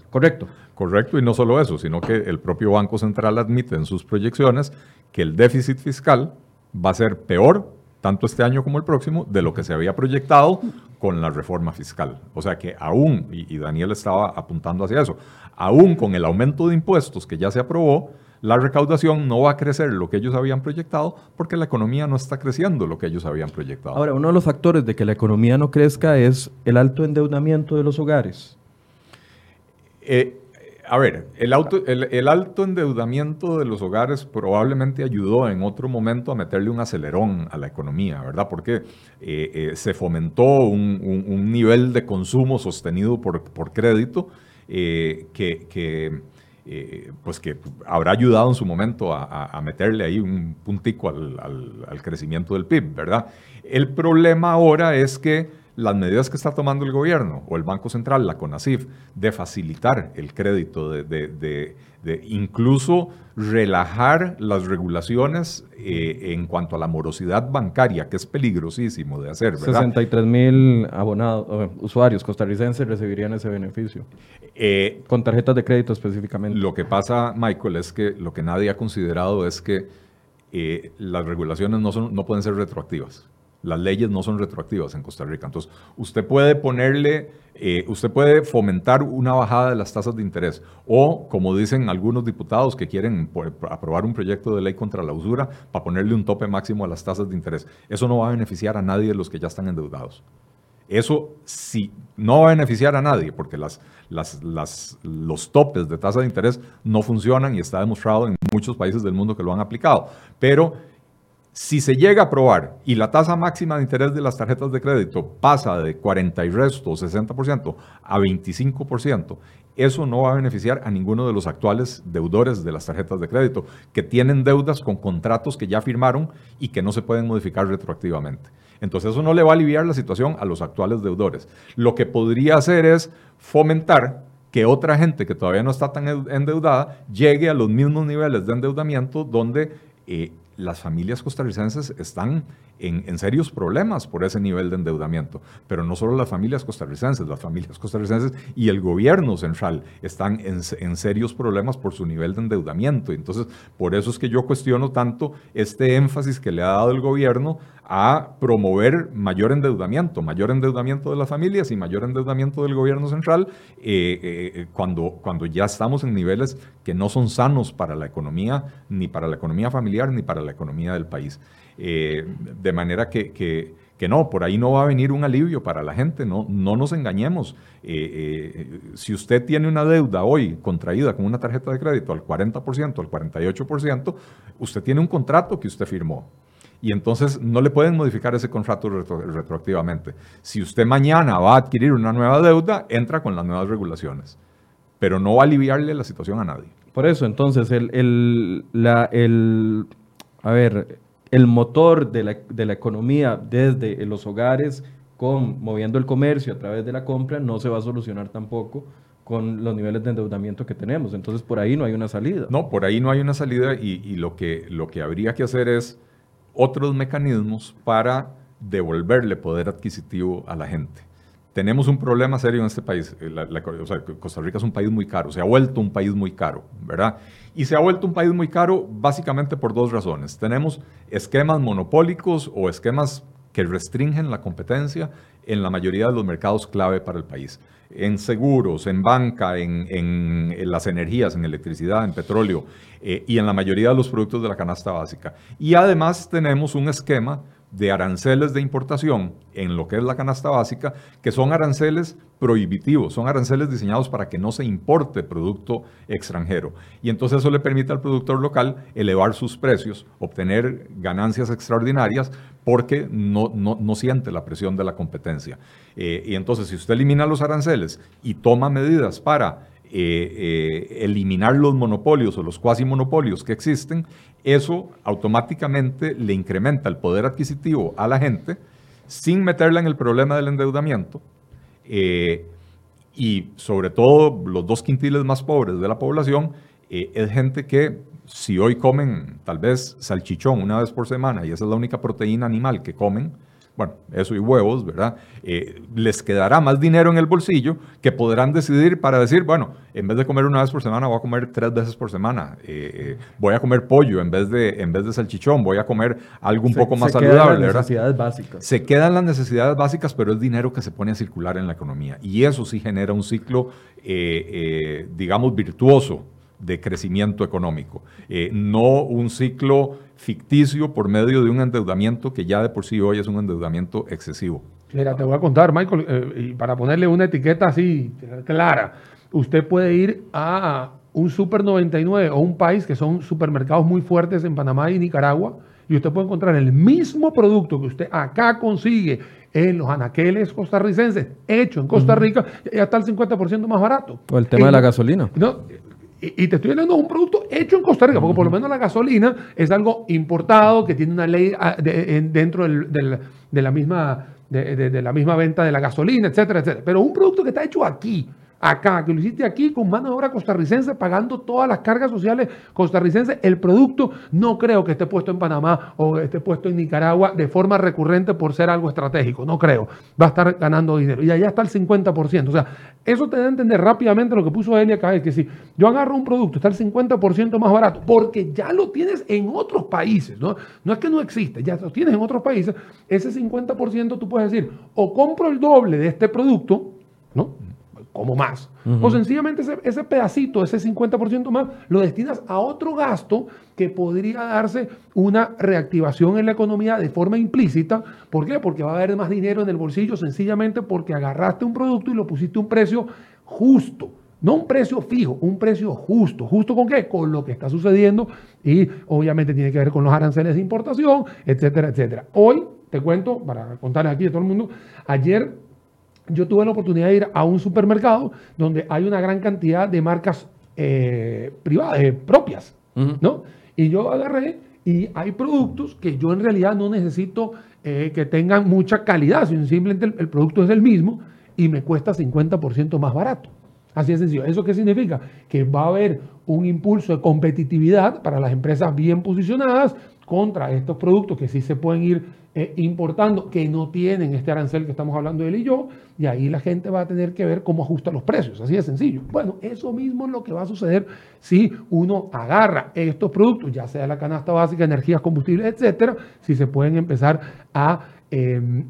¿Correcto? Correcto, y no solo eso, sino que el propio Banco Central admite en sus proyecciones que el déficit fiscal va a ser peor, tanto este año como el próximo, de lo que se había proyectado con la reforma fiscal. O sea que aún, y, Daniel estaba apuntando hacia eso, aún con el aumento de impuestos que ya se aprobó, la recaudación no va a crecer lo que ellos habían proyectado porque la economía no está creciendo lo que ellos habían proyectado. Ahora, uno de los factores de que la economía no crezca es el alto endeudamiento de los hogares. Eh, a ver, el, alto endeudamiento de los hogares probablemente ayudó en otro momento a meterle un acelerón a la economía, ¿verdad? Porque eh, eh, se fomentó un, nivel de consumo sostenido por, crédito que, pues que habrá ayudado en su momento a, meterle ahí un puntico al, crecimiento del PIB, ¿verdad? El problema ahora es que las medidas que está tomando el gobierno o el Banco Central, la CONACIF, de facilitar el crédito, de, incluso relajar las regulaciones eh, en cuanto a la morosidad bancaria, que es peligrosísimo de hacer. 63 mil abonados, usuarios costarricenses recibirían ese beneficio. Eh, con tarjetas de crédito específicamente. Lo que pasa, Michael, es que lo que nadie ha considerado es que eh, las regulaciones no, son, no pueden ser retroactivas. Las leyes no son retroactivas en Costa Rica. Entonces, usted puede ponerle, eh, usted puede fomentar una bajada de las tasas de interés. O, como dicen algunos diputados que quieren aprobar un proyecto de ley contra la usura, para ponerle un tope máximo a las tasas de interés. Eso no va a beneficiar a nadie de los que ya están endeudados. Eso sí, no va a beneficiar a nadie, porque los topes de tasa de interés no funcionan y está demostrado en muchos países del mundo que lo han aplicado. Pero si se llega a aprobar y la tasa máxima de interés de las tarjetas de crédito pasa de 40 y resto, 60% a 25%, eso no va a beneficiar a ninguno de los actuales deudores de las tarjetas de crédito, que tienen deudas con contratos que ya firmaron y que no se pueden modificar retroactivamente. Entonces eso no le va a aliviar la situación a los actuales deudores. Lo que podría hacer es fomentar que otra gente que todavía no está tan endeudada llegue a los mismos niveles de endeudamiento donde eh, las familias costarricenses están en, serios problemas por ese nivel de endeudamiento. Pero no solo las familias costarricenses, las familias costarricenses y el gobierno central están en, en, serios problemas por su nivel de endeudamiento. Entonces, por eso es que yo cuestiono tanto este énfasis que le ha dado el gobierno a promover mayor endeudamiento, mayor endeudamiento de las familias y mayor endeudamiento del gobierno central eh, eh, cuando, cuando ya estamos en niveles que no son sanos para la economía, ni para la economía familiar, ni para la economía del país. Eh, de manera que, que no, por ahí no va a venir un alivio para la gente, no, no nos engañemos. Eh, eh, si usted tiene una deuda hoy contraída con una tarjeta de crédito al 40%, al 48%, usted tiene un contrato que usted firmó. Y entonces no le pueden modificar ese contrato retroactivamente. Si usted mañana va a adquirir una nueva deuda, entra con las nuevas regulaciones. Pero no va a aliviarle la situación a nadie. Por eso, entonces, el, el, la, el, a ver, el motor de la, de la economía desde los hogares, con moviendo el comercio a través de la compra, no se va a solucionar tampoco con los niveles de endeudamiento que tenemos. Entonces, por ahí no hay una salida. No, por ahí no hay una salida y, y lo, que, lo que habría que hacer es otros mecanismos para devolverle poder adquisitivo a la gente. Tenemos un problema serio en este país. Costa Rica es un país muy caro, se ha vuelto un país muy caro, ¿verdad? Y se ha vuelto un país muy caro básicamente por dos razones. Tenemos esquemas monopólicos o esquemas que restringen la competencia en la mayoría de los mercados clave para el país. En seguros, en banca, en, las energías, en electricidad, en petróleo eh, y en la mayoría de los productos de la canasta básica. Y además tenemos un esquema de aranceles de importación en lo que es la canasta básica, que son aranceles prohibitivos, son aranceles diseñados para que no se importe producto extranjero. Y entonces eso le permite al productor local elevar sus precios, obtener ganancias extraordinarias, porque no, no, siente la presión de la competencia. Eh, y entonces si usted elimina los aranceles y toma medidas para eh, eh, eliminar los monopolios o los cuasi monopolios que existen, eso automáticamente le incrementa el poder adquisitivo a la gente sin meterla en el problema del endeudamiento. Eh, y sobre todo los dos quintiles más pobres de la población es gente que si hoy comen tal vez salchichón una vez por semana y esa es la única proteína animal que comen, bueno, eso y huevos, ¿verdad? Eh, les quedará más dinero en el bolsillo que podrán decidir para decir, bueno, en vez de comer una vez por semana, voy a comer tres veces por semana. Eh, eh, voy a comer pollo en vez de, en vez de salchichón, voy a comer algo un poco más saludable. Se quedan las necesidades básicas. Se quedan las necesidades básicas, pero es dinero que se pone a circular en la economía. Y eso sí genera un ciclo, digamos, virtuoso de crecimiento económico, eh, no un ciclo ficticio por medio de un endeudamiento que ya de por sí hoy es un endeudamiento excesivo. Mira, te voy a contar, Michael, eh, y para ponerle una etiqueta así clara, usted puede ir a un Super 99 o un país que son supermercados muy fuertes en Panamá y Nicaragua, y usted puede encontrar el mismo producto que usted acá consigue en los anaqueles costarricenses, hecho en Costa Rica, y hasta el 50% más barato. O el tema de la gasolina. No, y, te estoy hablando de un producto hecho en Costa Rica, porque por lo menos la gasolina es algo importado que tiene una ley ah, dentro de, la misma, de, la misma venta de la gasolina, etcétera, etcétera. Pero un producto que está hecho aquí, acá, que lo hiciste aquí con mano de obra costarricense, pagando todas las cargas sociales costarricenses, el producto no creo que esté puesto en Panamá o esté puesto en Nicaragua de forma recurrente por ser algo estratégico, no creo. Va a estar ganando dinero. Y allá está el 50%. O sea, eso te da a entender rápidamente lo que puso Elia acá, es que si yo agarro un producto, está el 50% más barato, porque ya lo tienes en otros países, ¿no? No es que no existe, ya lo tienes en otros países, ese 50% tú puedes decir, o compro el doble de este producto, ¿no? Como más. O sencillamente ese, pedacito, ese 50% más, lo destinas a otro gasto que podría darse una reactivación en la economía de forma implícita. ¿Por qué? Porque va a haber más dinero en el bolsillo, sencillamente porque agarraste un producto y lo pusiste a un precio justo. No un precio fijo, un precio justo. ¿Justo con qué? Con lo que está sucediendo y obviamente tiene que ver con los aranceles de importación, etcétera, etcétera. Hoy, te cuento, para contarles aquí a todo el mundo, ayer yo tuve la oportunidad de ir a un supermercado donde hay una gran cantidad de marcas eh, privadas, eh, propias, ¿no? Y yo agarré y hay productos que yo en realidad no necesito eh, que tengan mucha calidad, sino simplemente el, el, producto es el mismo y me cuesta 50% más barato. Así de sencillo. ¿Eso qué significa? Que va a haber un impulso de competitividad para las empresas bien posicionadas contra estos productos que sí se pueden ir eh, importando, que no tienen este arancel que estamos hablando él y yo, y ahí la gente va a tener que ver cómo ajusta los precios, así de sencillo. Bueno, eso mismo es lo que va a suceder si uno agarra estos productos, ya sea la canasta básica, energías, combustibles, etcétera, si se pueden empezar a, em,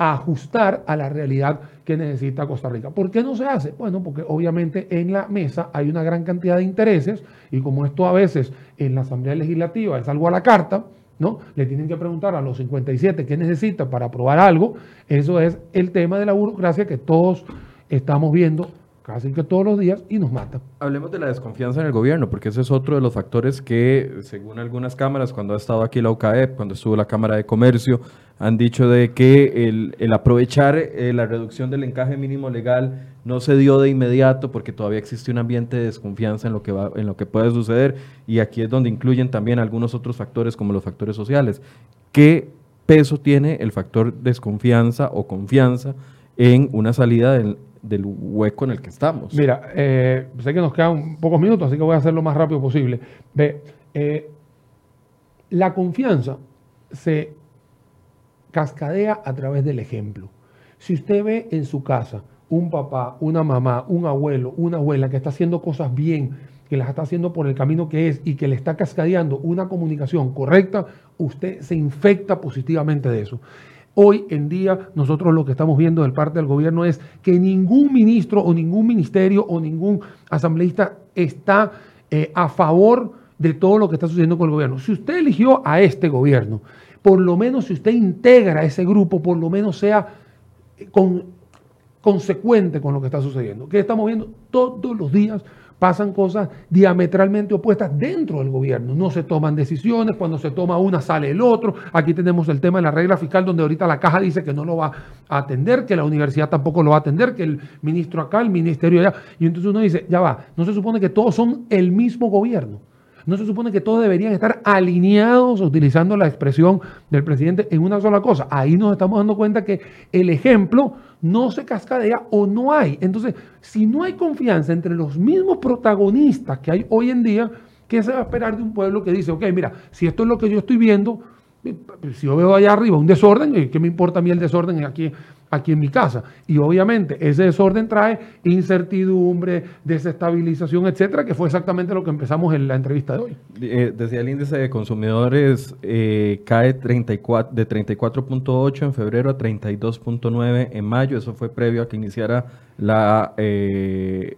ajustar a la realidad que necesita Costa Rica. ¿Por qué no se hace? Bueno, porque obviamente en la mesa hay una gran cantidad de intereses y como esto a veces en la Asamblea Legislativa es algo a la carta, ¿no? Le tienen que preguntar a los 57 qué necesita para aprobar algo. Eso es el tema de la burocracia que todos estamos viendo casi que todos los días y nos mata. Hablemos de la desconfianza en el gobierno, porque ese es otro de los factores que, según algunas cámaras, cuando ha estado aquí la UCAEP, cuando estuvo la Cámara de Comercio, han dicho de que el, aprovechar eh, la reducción del encaje mínimo legal no se dio de inmediato porque todavía existe un ambiente de desconfianza en lo que va, en lo que puede suceder y aquí es donde incluyen también algunos otros factores como los factores sociales. ¿Qué peso tiene el factor desconfianza o confianza en una salida del, del hueco en el que estamos. Mira, eh, sé que nos quedan pocos minutos, así que voy a hacer lo más rápido posible. Ve, eh, la confianza se cascadea a través del ejemplo. Si usted ve en su casa un papá, una mamá, un abuelo, una abuela que está haciendo cosas bien, que las está haciendo por el camino que es y que le está cascadeando una comunicación correcta, usted se infecta positivamente de eso. Hoy en día nosotros lo que estamos viendo del parte del gobierno es que ningún ministro o ningún ministerio o ningún asambleísta está eh, a favor de todo lo que está sucediendo con el gobierno. Si usted eligió a este gobierno, por lo menos si usted integra ese grupo, por lo menos sea eh, consecuente con lo que está sucediendo. Que estamos viendo todos los días pasan cosas diametralmente opuestas dentro del gobierno. No se toman decisiones, cuando se toma una sale el otro. Aquí tenemos el tema de la regla fiscal donde ahorita la caja dice que no lo va a atender, que la universidad tampoco lo va a atender, que el ministro acá, el ministerio allá. Y entonces uno dice, ya va, no se supone que todos son el mismo gobierno. No se supone que todos deberían estar alineados, utilizando la expresión del presidente, en una sola cosa. Ahí nos estamos dando cuenta que el ejemplo no se cascadea o no hay. Entonces, si no hay confianza entre los mismos protagonistas que hay hoy en día, ¿qué se va a esperar de un pueblo que dice, ok, mira, si esto es lo que yo estoy viendo, si yo veo allá arriba un desorden, ¿qué me importa a mí el desorden aquí, aquí en mi casa? Y obviamente ese desorden trae incertidumbre, desestabilización, etcétera, que fue exactamente lo que empezamos en la entrevista de hoy. Eh, decía el índice de consumidores eh, cae 34, de 34.8 en febrero a 32.9 en mayo. Eso fue previo a que iniciara la... Eh,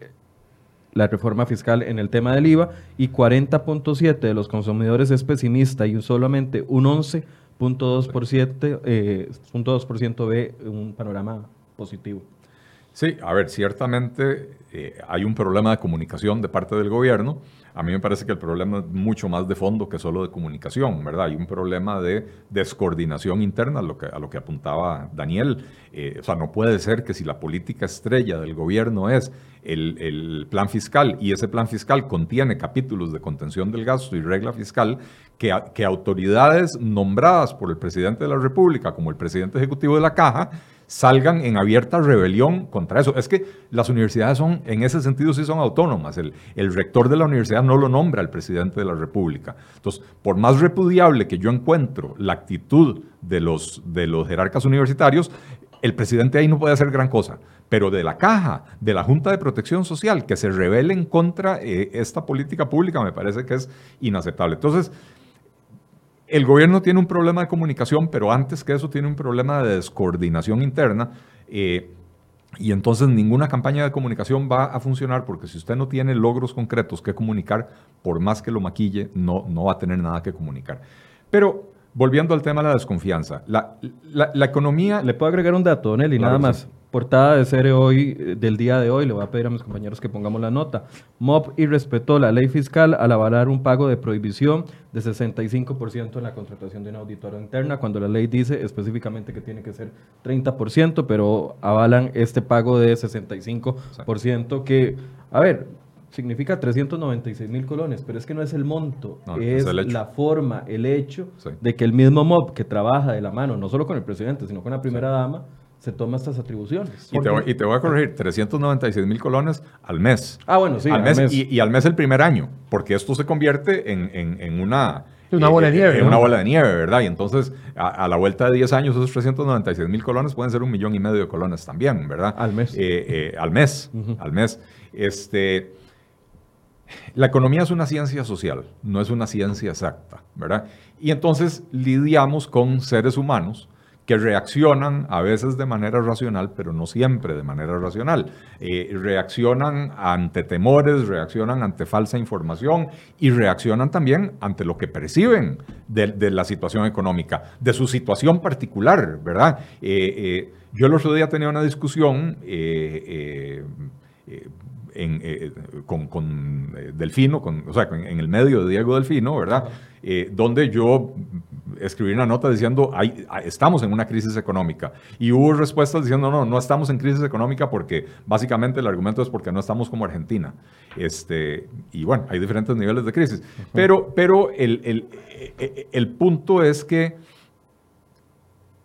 la reforma fiscal en el tema del IVA y 40.7 de los consumidores es pesimista y solamente un 11.2% eh, ve un panorama positivo. Sí, a ver, ciertamente eh, hay un problema de comunicación de parte del gobierno. A mí me parece que el problema es mucho más de fondo que solo de comunicación, ¿verdad? Hay un problema de descoordinación interna, a lo que, apuntaba Daniel. Eh, o sea, no puede ser que si la política estrella del gobierno es el, plan fiscal y ese plan fiscal contiene capítulos de contención del gasto y regla fiscal, que autoridades nombradas por el presidente de la República, como el presidente ejecutivo de la Caja, salgan en abierta rebelión contra eso. Es que las universidades son, en ese sentido, sí son autónomas. El, rector de la universidad no lo nombra el presidente de la República. Entonces, por más repudiable que yo encuentro la actitud de los, de los jerarcas universitarios, el presidente ahí no puede hacer gran cosa. Pero de la caja, de la Junta de Protección Social, que se rebelen contra eh, esta política pública, me parece que es inaceptable. Entonces, el gobierno tiene un problema de comunicación, pero antes que eso tiene un problema de descoordinación interna. Eh, y entonces ninguna campaña de comunicación va a funcionar porque si usted no tiene logros concretos que comunicar, por más que lo maquille, no, no va a tener nada que comunicar. Pero volviendo al tema de la desconfianza, la, economía... Le puedo agregar un dato, Nelly, nada más portada de serie hoy, eh, del día de hoy, le voy a pedir a mis compañeros que pongamos la nota. MOB irrespetó la ley fiscal al avalar un pago de prohibición de 65% en la contratación de una auditora interna, cuando la ley dice específicamente que tiene que ser 30%, pero avalan este pago de 65% que, a ver, significa 396 mil colones, pero es que no es el monto, es, la forma, el hecho de que el mismo MOB que trabaja de la mano, no solo con el presidente, sino con la primera dama, se toma estas atribuciones. Y te, voy, a corregir, 396 mil colones al mes. Ah, bueno, sí. Al, mes, Y, al mes el primer año, porque esto se convierte en, una... Una bola de nieve. En una bola de nieve, ¿verdad? Y entonces, a, la vuelta de 10 años, esos 396 mil colones pueden ser un millón y medio de colones también, ¿verdad? Al mes. Eh, eh, al mes, al mes. Este, la economía es una ciencia social, no es una ciencia exacta, ¿verdad? Y entonces lidiamos con seres humanos que reaccionan a veces de manera racional, pero no siempre de manera racional. Eh, reaccionan ante temores, reaccionan ante falsa información y reaccionan también ante lo que perciben de, la situación económica, de su situación particular, ¿verdad? Eh, eh, yo el otro día tenía una discusión con, Delfino, o sea, en, el medio de Diego Delfino, ¿verdad? donde yo escribir una nota diciendo, hay, estamos en una crisis económica. Y hubo respuestas diciendo, no, no estamos en crisis económica porque básicamente el argumento es porque no estamos como Argentina. Este, y bueno, hay diferentes niveles de crisis. Pero, pero el, el, e, e, el punto es que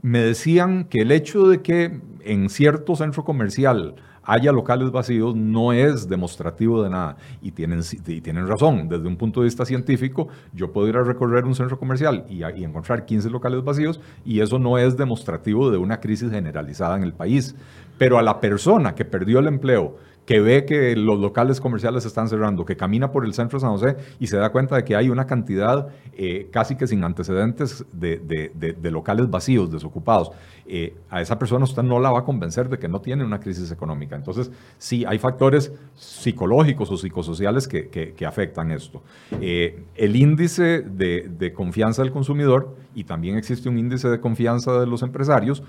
me decían que el hecho de que en cierto centro comercial haya locales vacíos no es demostrativo de nada. Y tienen, y tienen razón. Desde un punto de vista científico, yo puedo ir a recorrer un centro comercial y, y, encontrar 15 locales vacíos y eso no es demostrativo de una crisis generalizada en el país. Pero a la persona que perdió el empleo, que ve que los locales comerciales están cerrando, que camina por el centro de San José y se da cuenta de que hay una cantidad eh, casi que sin antecedentes de, locales vacíos, desocupados, eh, a esa persona usted no la va a convencer de que no tiene una crisis económica. Entonces, sí, hay factores psicológicos o psicosociales que, afectan esto. Eh, el índice de confianza del consumidor, y también existe un índice de confianza de los empresarios,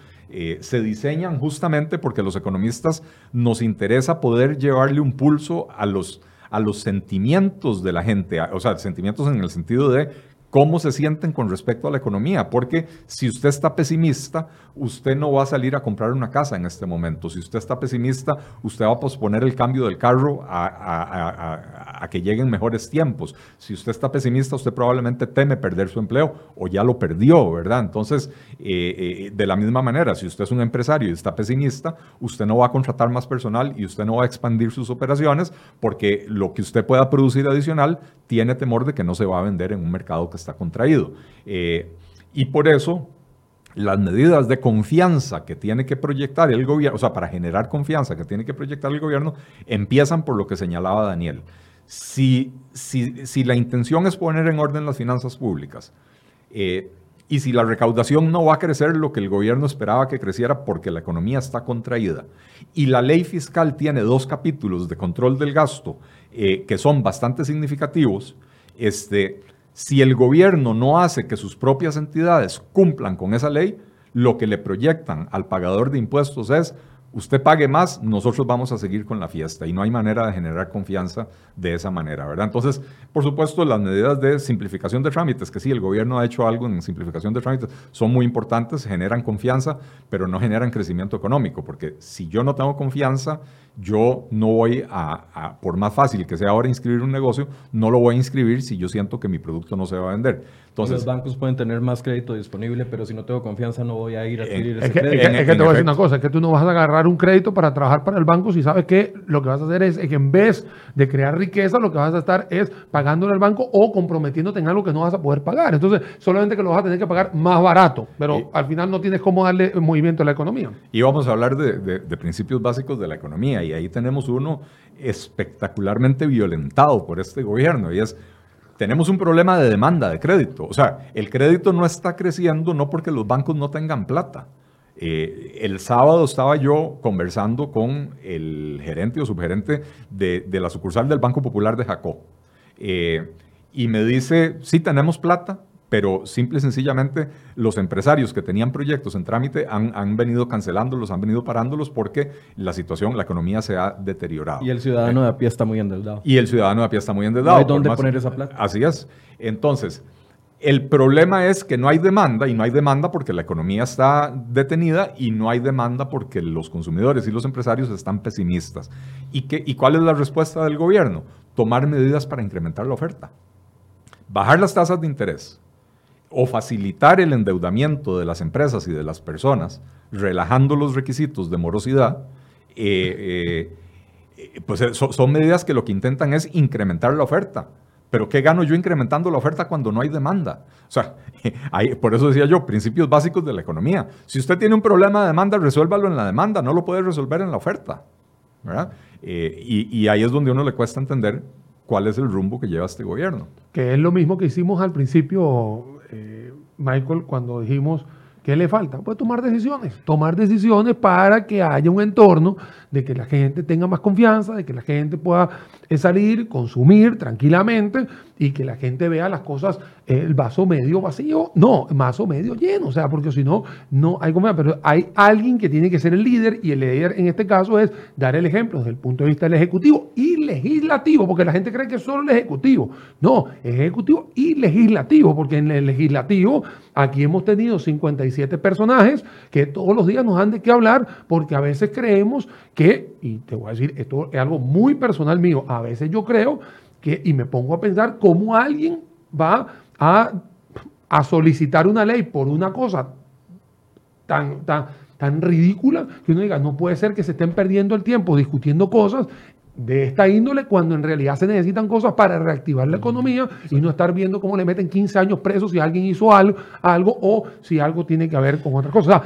se diseñan justamente porque los economistas nos interesa poder llevarle un pulso a los, a los sentimientos de la gente, o sea, sentimientos en el sentido de cómo se sienten con respecto a la economía, porque si usted está pesimista, usted no va a salir a comprar una casa en este momento. Si usted está pesimista, usted va a posponer el cambio del carro a, que lleguen mejores tiempos. Si usted está pesimista, usted probablemente teme perder su empleo o ya lo perdió, ¿verdad? Entonces, eh, eh, de la misma manera, si usted es un empresario y está pesimista, usted no va a contratar más personal y usted no va a expandir sus operaciones porque lo que usted pueda producir adicional tiene temor de que no se va a vender en un mercado que está contraído. Eh, y por eso las medidas de confianza que tiene que proyectar el gobierno, o sea, para generar confianza que tiene que proyectar el gobierno, empiezan por lo que señalaba Daniel. Si, si, la intención es poner en orden las finanzas públicas eh, y si la recaudación no va a crecer lo que el gobierno esperaba que creciera porque la economía está contraída y la ley fiscal tiene dos capítulos de control del gasto eh, que son bastante significativos, este, si el gobierno no hace que sus propias entidades cumplan con esa ley, lo que le proyectan al pagador de impuestos es usted pague más, nosotros vamos a seguir con la fiesta y no hay manera de generar confianza de esa manera, ¿verdad? Entonces, por supuesto, las medidas de simplificación de trámites, que sí, el gobierno ha hecho algo en simplificación de trámites, son muy importantes, generan confianza, pero no generan crecimiento económico, porque si yo no tengo confianza, yo no voy a, por más fácil que sea ahora inscribir un negocio, no lo voy a inscribir si yo siento que mi producto no se va a vender. Entonces, los bancos pueden tener más crédito disponible, pero si no tengo confianza no voy a ir a adquirir ese crédito. Es que, te voy a decir una cosa, es que tú no vas a agarrar un crédito para trabajar para el banco si sabes que lo que vas a hacer es, que en vez de crear riqueza, lo que vas a estar es pagándole al banco o comprometiéndote en algo que no vas a poder pagar. Entonces, solamente que lo vas a tener que pagar más barato, pero al final no tienes cómo darle movimiento a la economía. Y vamos a hablar de, de principios básicos de la economía, y ahí tenemos uno espectacularmente violentado por este gobierno, y es tenemos un problema de demanda de crédito. O sea, el crédito no está creciendo no porque los bancos no tengan plata. Eh, el sábado estaba yo conversando con el gerente o subgerente de, la sucursal del Banco Popular de Jacó. Eh, y me dice, sí tenemos plata, pero simple y sencillamente los empresarios que tenían proyectos en trámite han, venido cancelándolos, han venido parándolos porque la situación, la economía se ha deteriorado. Y el ciudadano de a pie está muy endeudado. Y el ciudadano de a pie está muy endeudado. No hay dónde poner esa plata. Así es. Entonces, el problema es que no hay demanda y no hay demanda porque la economía está detenida y no hay demanda porque los consumidores y los empresarios están pesimistas. ¿Y, qué, y cuál es la respuesta del gobierno? Tomar medidas para incrementar la oferta. Bajar las tasas de interés, o facilitar el endeudamiento de las empresas y de las personas, relajando los requisitos de morosidad, eh, eh, pues eh, son, medidas que lo que intentan es incrementar la oferta. Pero ¿qué gano yo incrementando la oferta cuando no hay demanda? O sea, por eso decía yo, principios básicos de la economía. Si usted tiene un problema de demanda, resuélvalo en la demanda, no lo puede resolver en la oferta. y, y ahí es donde uno le cuesta entender cuál es el rumbo que lleva este gobierno. Que es lo mismo que hicimos al principio, eh, Michael, cuando dijimos ¿Qué le falta? Pues tomar decisiones, tomar decisiones para que haya un entorno de que la gente tenga más confianza, de que la gente pueda salir, consumir tranquilamente y que la gente vea las cosas, eh, el vaso medio vacío, no, vaso medio lleno, o sea, porque si no, no hay como, pero hay alguien que tiene que ser el líder y el líder en este caso es dar el ejemplo desde el punto de vista del ejecutivo y legislativo, porque la gente cree que es solo el ejecutivo, no, es ejecutivo y legislativo, porque en el legislativo aquí hemos tenido 57 personajes que todos los días nos han de qué hablar, porque a veces creemos que, y te voy a decir, esto es algo muy personal mío, a veces yo creo que, y me pongo a pensar cómo alguien va a, a solicitar una ley por una cosa tan, tan, tan ridícula que uno diga, no puede ser que se estén perdiendo el tiempo discutiendo cosas de esta índole cuando en realidad se necesitan cosas para reactivar la economía y no estar viendo cómo le meten 15 años presos si alguien hizo algo, algo o si algo tiene que ver con otra cosa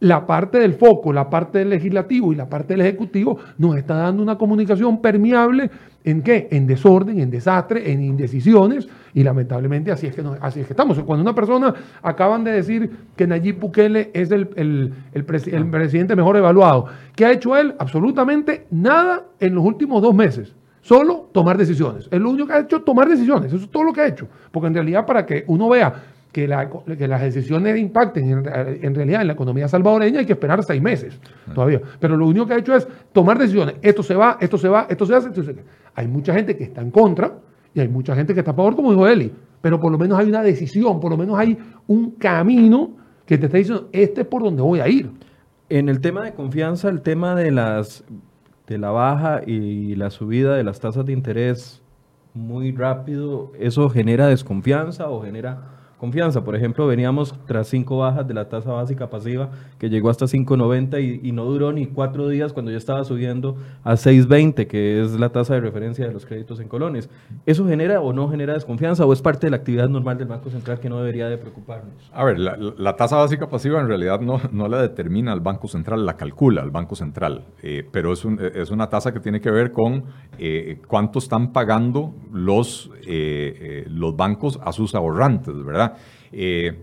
la parte del foco, la parte del legislativo y la parte del ejecutivo nos está dando una comunicación permeable en qué? En desorden, en desastre, en indecisiones y lamentablemente así es que, así es que estamos. Cuando una persona acaban de decir que Nayib Bukele es el, el, presidente mejor evaluado, ¿qué ha hecho él? Absolutamente nada en los últimos dos meses. Solo tomar decisiones. Es lo único que ha hecho tomar decisiones. Eso es todo lo que ha hecho. Porque en realidad para que uno vea que, las decisiones impacten en, realidad en la economía salvadoreña hay que esperar seis meses todavía. Pero lo único que ha hecho es tomar decisiones. Esto se va, esto se va, esto se hace. Esto se... Hay mucha gente que está en contra y hay mucha gente que está a favor, como dijo Eli. Pero por lo menos hay una decisión, por lo menos hay un camino que te está diciendo, este es por donde voy a ir. En el tema de confianza, el tema de las de la baja y la subida de las tasas de interés muy rápido, ¿eso genera desconfianza o genera confianza. Por ejemplo, veníamos tras cinco bajas de la tasa básica pasiva que llegó hasta 5.90 y, no duró ni cuatro días cuando ya estaba subiendo a 6.20, que es la tasa de referencia de los créditos en colones. ¿Eso genera o no genera desconfianza o es parte de la actividad normal del Banco Central que no debería de preocuparnos? A ver, la, tasa básica pasiva en realidad no, no, la determina el Banco Central, la calcula el Banco Central, eh, pero es, es, una tasa que tiene que ver con eh, cuánto están pagando los, eh, los bancos a sus ahorrantes, ¿verdad? Eh,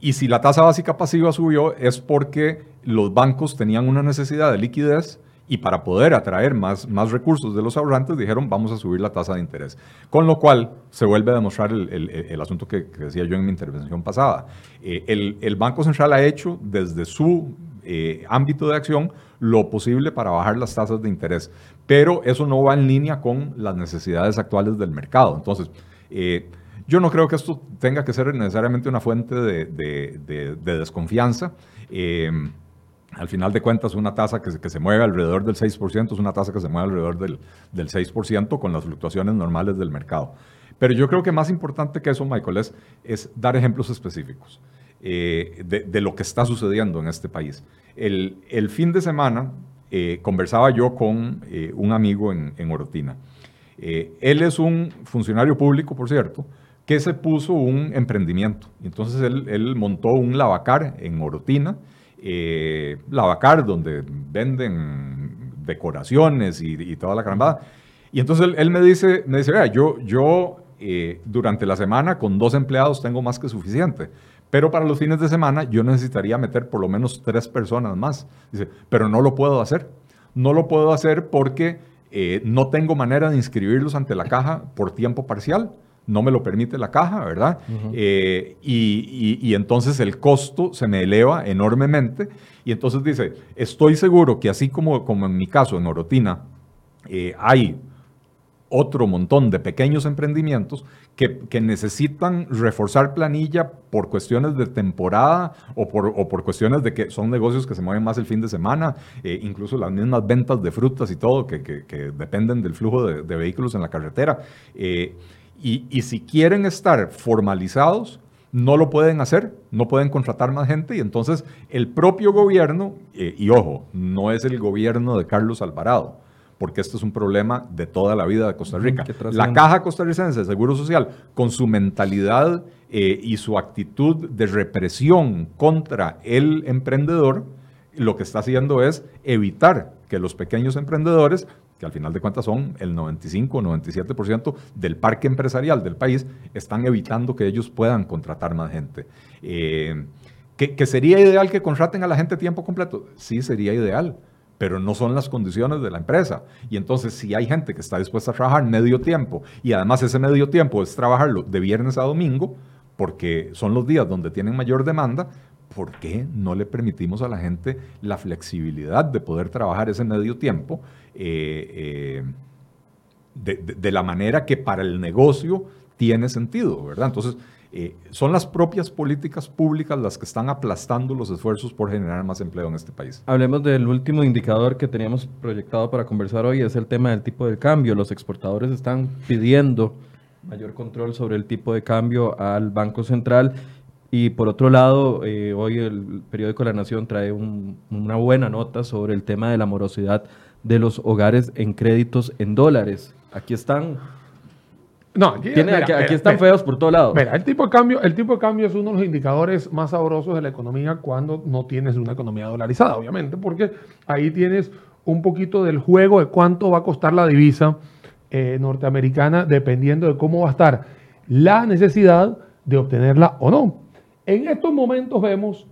y si la tasa básica pasiva subió es porque los bancos tenían una necesidad de liquidez y para poder atraer más, más recursos de los ahorrantes dijeron vamos a subir la tasa de interés. Con lo cual se vuelve a demostrar el, asunto que, decía yo en mi intervención pasada. Eh, el, Banco Central ha hecho desde su eh, ámbito de acción lo posible para bajar las tasas de interés, pero eso no va en línea con las necesidades actuales del mercado. Entonces, yo no creo que esto tenga que ser necesariamente una fuente de, desconfianza. Eh, al final de cuentas, una tasa que, se mueve alrededor del 6% es una tasa que se mueve alrededor del, 6% con las fluctuaciones normales del mercado. Pero yo creo que más importante que eso, Michael, es, dar ejemplos específicos eh, de, lo que está sucediendo en este país. El, fin de semana eh, conversaba yo con un amigo en, en Orotina. él es un funcionario público, por cierto, que se puso un emprendimiento. Entonces él, montó un lavacar en Orotina, eh, lavacar donde venden decoraciones y, toda la carambada. Y entonces él, me dice, me dice, yo, yo eh, durante la semana con dos empleados tengo más que suficiente. Pero para los fines de semana yo necesitaría meter por lo menos tres personas más. Dice, pero no lo puedo hacer. No lo puedo hacer porque eh, no tengo manera de inscribirlos ante la caja por tiempo parcial no me lo permite la caja, ¿verdad? Eh, y, entonces el costo se me eleva enormemente. Y entonces dice, estoy seguro que así como, como en mi caso, en Orotina, eh, hay otro montón de pequeños emprendimientos que, necesitan reforzar planilla por cuestiones de temporada o por, por, cuestiones de que son negocios que se mueven más el fin de semana, eh, incluso las mismas ventas de frutas y todo que, dependen del flujo de, vehículos en la carretera. Y, si quieren estar formalizados, no lo pueden hacer, no pueden contratar más gente y entonces el propio gobierno, eh, y ojo, no es el gobierno de Carlos Alvarado, porque esto es un problema de toda la vida de Costa Rica. La Caja Costarricense de Seguro Social, con su mentalidad eh, y su actitud de represión contra el emprendedor, lo que está haciendo es evitar que los pequeños emprendedores que al final de cuentas son el 95 o 97% del parque empresarial del país, están evitando que ellos puedan contratar más gente. Eh, ¿Que, sería ideal que contraten a la gente tiempo completo? Sí, sería ideal, pero no son las condiciones de la empresa. Y entonces, si hay gente que está dispuesta a trabajar medio tiempo y además ese medio tiempo es trabajarlo de viernes a domingo, porque son los días donde tienen mayor demanda, ¿por qué no le permitimos a la gente la flexibilidad de poder trabajar ese medio tiempo eh, eh, de, la manera que para el negocio tiene sentido, ¿verdad? Entonces, eh, son las propias políticas públicas las que están aplastando los esfuerzos por generar más empleo en este país. Hablemos del último indicador que teníamos proyectado para conversar hoy, es el tema del tipo de cambio. Los exportadores están pidiendo mayor control sobre el tipo de cambio al Banco Central. Y por otro lado, hoy el periódico La Nación trae una buena nota sobre el tema de la morosidad de los hogares en créditos en dólares. Aquí están no, aquí, están feos por todo lado. Mira, el tipo, de cambio, el tipo de cambio es uno de los indicadores más sabrosos de la economía cuando no tienes una economía dolarizada, obviamente, porque ahí tienes un poquito del juego de cuánto va a costar la divisa eh, norteamericana dependiendo de cómo va a estar la necesidad de obtenerla o no. En estos momentos vemos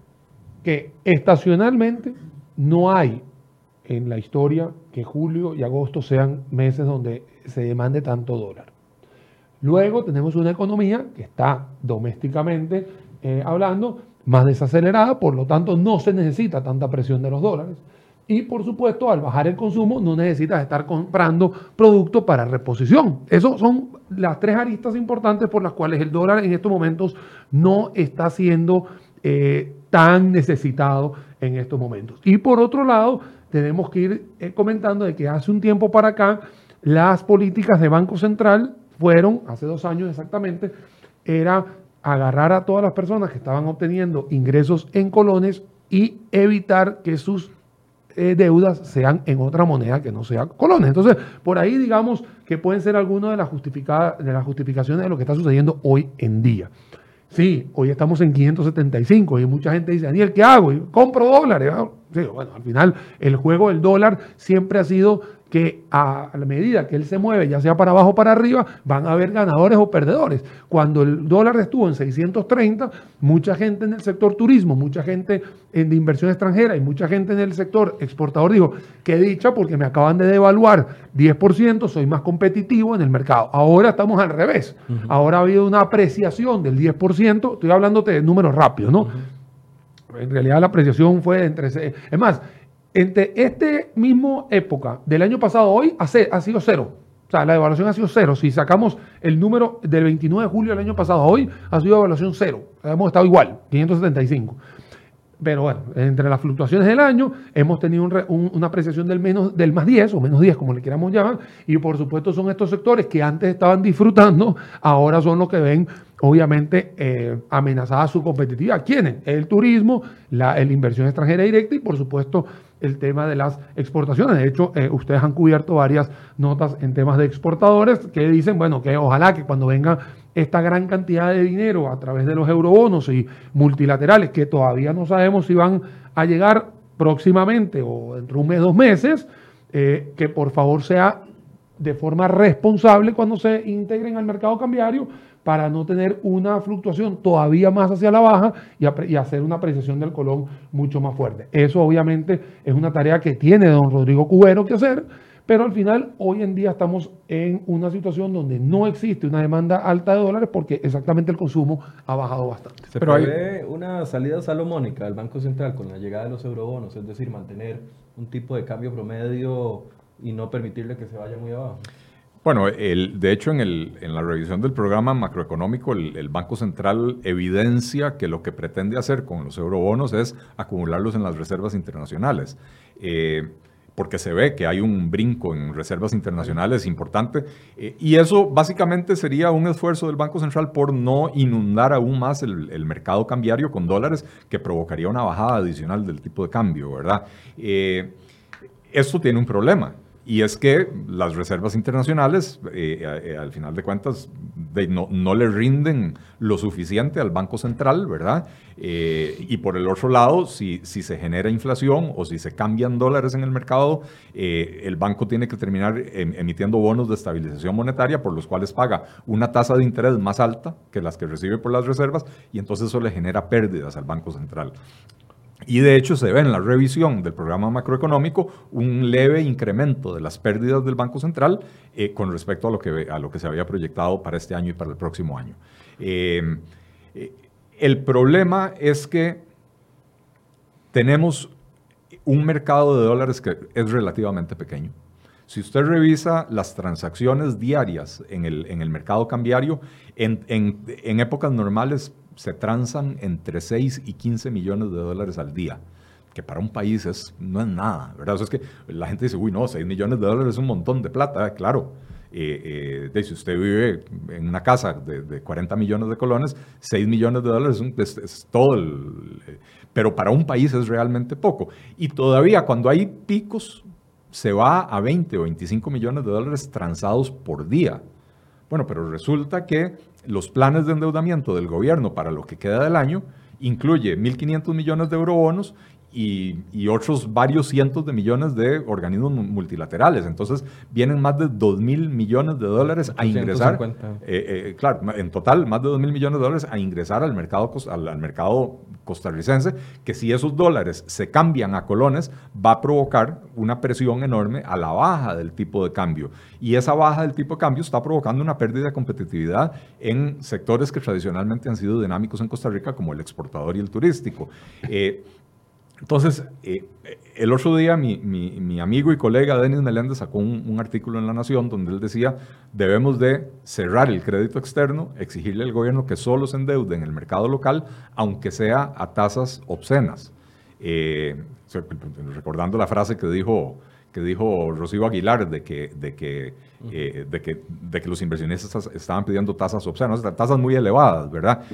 que estacionalmente no hay en la historia que julio y agosto sean meses donde se demande tanto dólar. Luego tenemos una economía que está domésticamente eh, hablando más desacelerada, por lo tanto no se necesita tanta presión de los dólares. Y por supuesto, al bajar el consumo, no necesitas estar comprando productos para reposición. Esas son las tres aristas importantes por las cuales el dólar en estos momentos no está siendo eh, tan necesitado en estos momentos. Y por otro lado, tenemos que ir eh, comentando de que hace un tiempo para acá, las políticas de Banco Central fueron, hace dos años exactamente, era agarrar a todas las personas que estaban obteniendo ingresos en colones y evitar que sus eh, deudas sean en otra moneda que no sea colones. Entonces, por ahí digamos que pueden ser algunas de de las justificaciones de lo que está sucediendo hoy en día. Sí, hoy estamos en 575 y mucha gente dice, Daniel, ¿qué hago? compro dólares. Ah, bueno, al final el juego del dólar siempre ha sido que a la medida que él se mueve, ya sea para abajo o para arriba, van a haber ganadores o perdedores. Cuando el dólar estuvo en 630, mucha gente en el sector turismo, mucha gente en de inversión extranjera y mucha gente en el sector exportador dijo, qué dicha porque me acaban de devaluar 10%, soy más competitivo en el mercado. Ahora estamos al revés. Ahora ha habido una apreciación del 10%, estoy hablándote de números rápidos, ¿no? En realidad la apreciación fue entre... Es más, entre este mismo época del año pasado hoy ha, sido cero. O sea, la evaluación ha sido cero. Si sacamos el número del 29 de julio del año pasado hoy, ha sido evaluación cero. Hemos estado igual, 575. Pero bueno, entre las fluctuaciones del año hemos tenido una apreciación del, menos, del más 10 o menos 10, como le queramos llamar, y por supuesto son estos sectores que antes estaban disfrutando, ahora son los que ven obviamente eh, amenazada su competitividad. ¿Quiénes? El turismo, la, inversión extranjera directa y por supuesto el tema de las exportaciones. De hecho, eh, ustedes han cubierto varias notas en temas de exportadores que dicen, bueno, que ojalá que cuando venga esta gran cantidad de dinero a través de los eurobonos y multilaterales, que todavía no sabemos si van a llegar próximamente o dentro de un mes, dos meses, eh, que por favor sea de forma responsable cuando se integren al mercado cambiario para no tener una fluctuación todavía más hacia la baja y, hacer una apreciación del colón mucho más fuerte. Eso obviamente es una tarea que tiene don Rodrigo Cubero que hacer, pero al final hoy en día estamos en una situación donde no existe una demanda alta de dólares porque exactamente el consumo ha bajado bastante. Se pero hay una salida salomónica del Banco Central con la llegada de los eurobonos, es decir, mantener un tipo de cambio promedio y no permitirle que se vaya muy abajo. Bueno, el, de hecho, en, el, en, la revisión del programa macroeconómico, el, Banco Central evidencia que lo que pretende hacer con los eurobonos es acumularlos en las reservas internacionales. Eh, porque se ve que hay un brinco en reservas internacionales importante. Eh, y eso básicamente sería un esfuerzo del Banco Central por no inundar aún más el, mercado cambiario con dólares, que provocaría una bajada adicional del tipo de cambio, ¿verdad? Eh, esto tiene un problema y es que las reservas internacionales, eh, eh, al final de cuentas, no, no, le rinden lo suficiente al Banco Central, ¿verdad? Eh, y por el otro lado, si, si, se genera inflación o si se cambian dólares en el mercado, el banco tiene que terminar em, emitiendo bonos de estabilización monetaria por los cuales paga una tasa de interés más alta que las que recibe por las reservas y entonces eso le genera pérdidas al Banco Central. Y de hecho se ve en la revisión del programa macroeconómico un leve incremento de las pérdidas del Banco Central eh, con respecto a lo, que, a lo que se había proyectado para este año y para el próximo año. Eh, eh, el problema es que tenemos un mercado de dólares que es relativamente pequeño. Si usted revisa las transacciones diarias en el, en el mercado cambiario, en, en, en épocas normales se transan entre 6 y 15 millones de dólares al día, que para un país es, no es nada, ¿verdad? es que la gente dice, uy, no, 6 millones de dólares es un montón de plata, claro. Eh, eh si usted vive en una casa de, 40 millones de colones, 6 millones de dólares es, todo el... Eh, pero para un país es realmente poco. Y todavía cuando hay picos, se va a 20 o 25 millones de dólares transados por día. Bueno, pero resulta que los planes de endeudamiento del gobierno para lo que queda del año incluye 1.500 millones de eurobonos y, otros varios cientos de millones de organismos multilaterales. Entonces, vienen más de 2 mil millones de dólares a ingresar. Eh, eh, claro, en total, más de 2 mil millones de dólares a ingresar al mercado, al, mercado costarricense, que si esos dólares se cambian a colones, va a provocar una presión enorme a la baja del tipo de cambio. Y esa baja del tipo de cambio está provocando una pérdida de competitividad en sectores que tradicionalmente han sido dinámicos en Costa Rica, como el exportador y el turístico. Eh, entonces, eh, el otro día mi, amigo y colega Denis Meléndez sacó un, artículo en La Nación donde él decía, debemos de cerrar el crédito externo, exigirle al gobierno que solo se endeude en el mercado local, aunque sea a tasas obscenas. Eh, recordando la frase que dijo, que dijo Rocío Aguilar de que, de que, eh, de que, de que los inversionistas estaban pidiendo tasas obscenas, tasas muy elevadas, ¿verdad?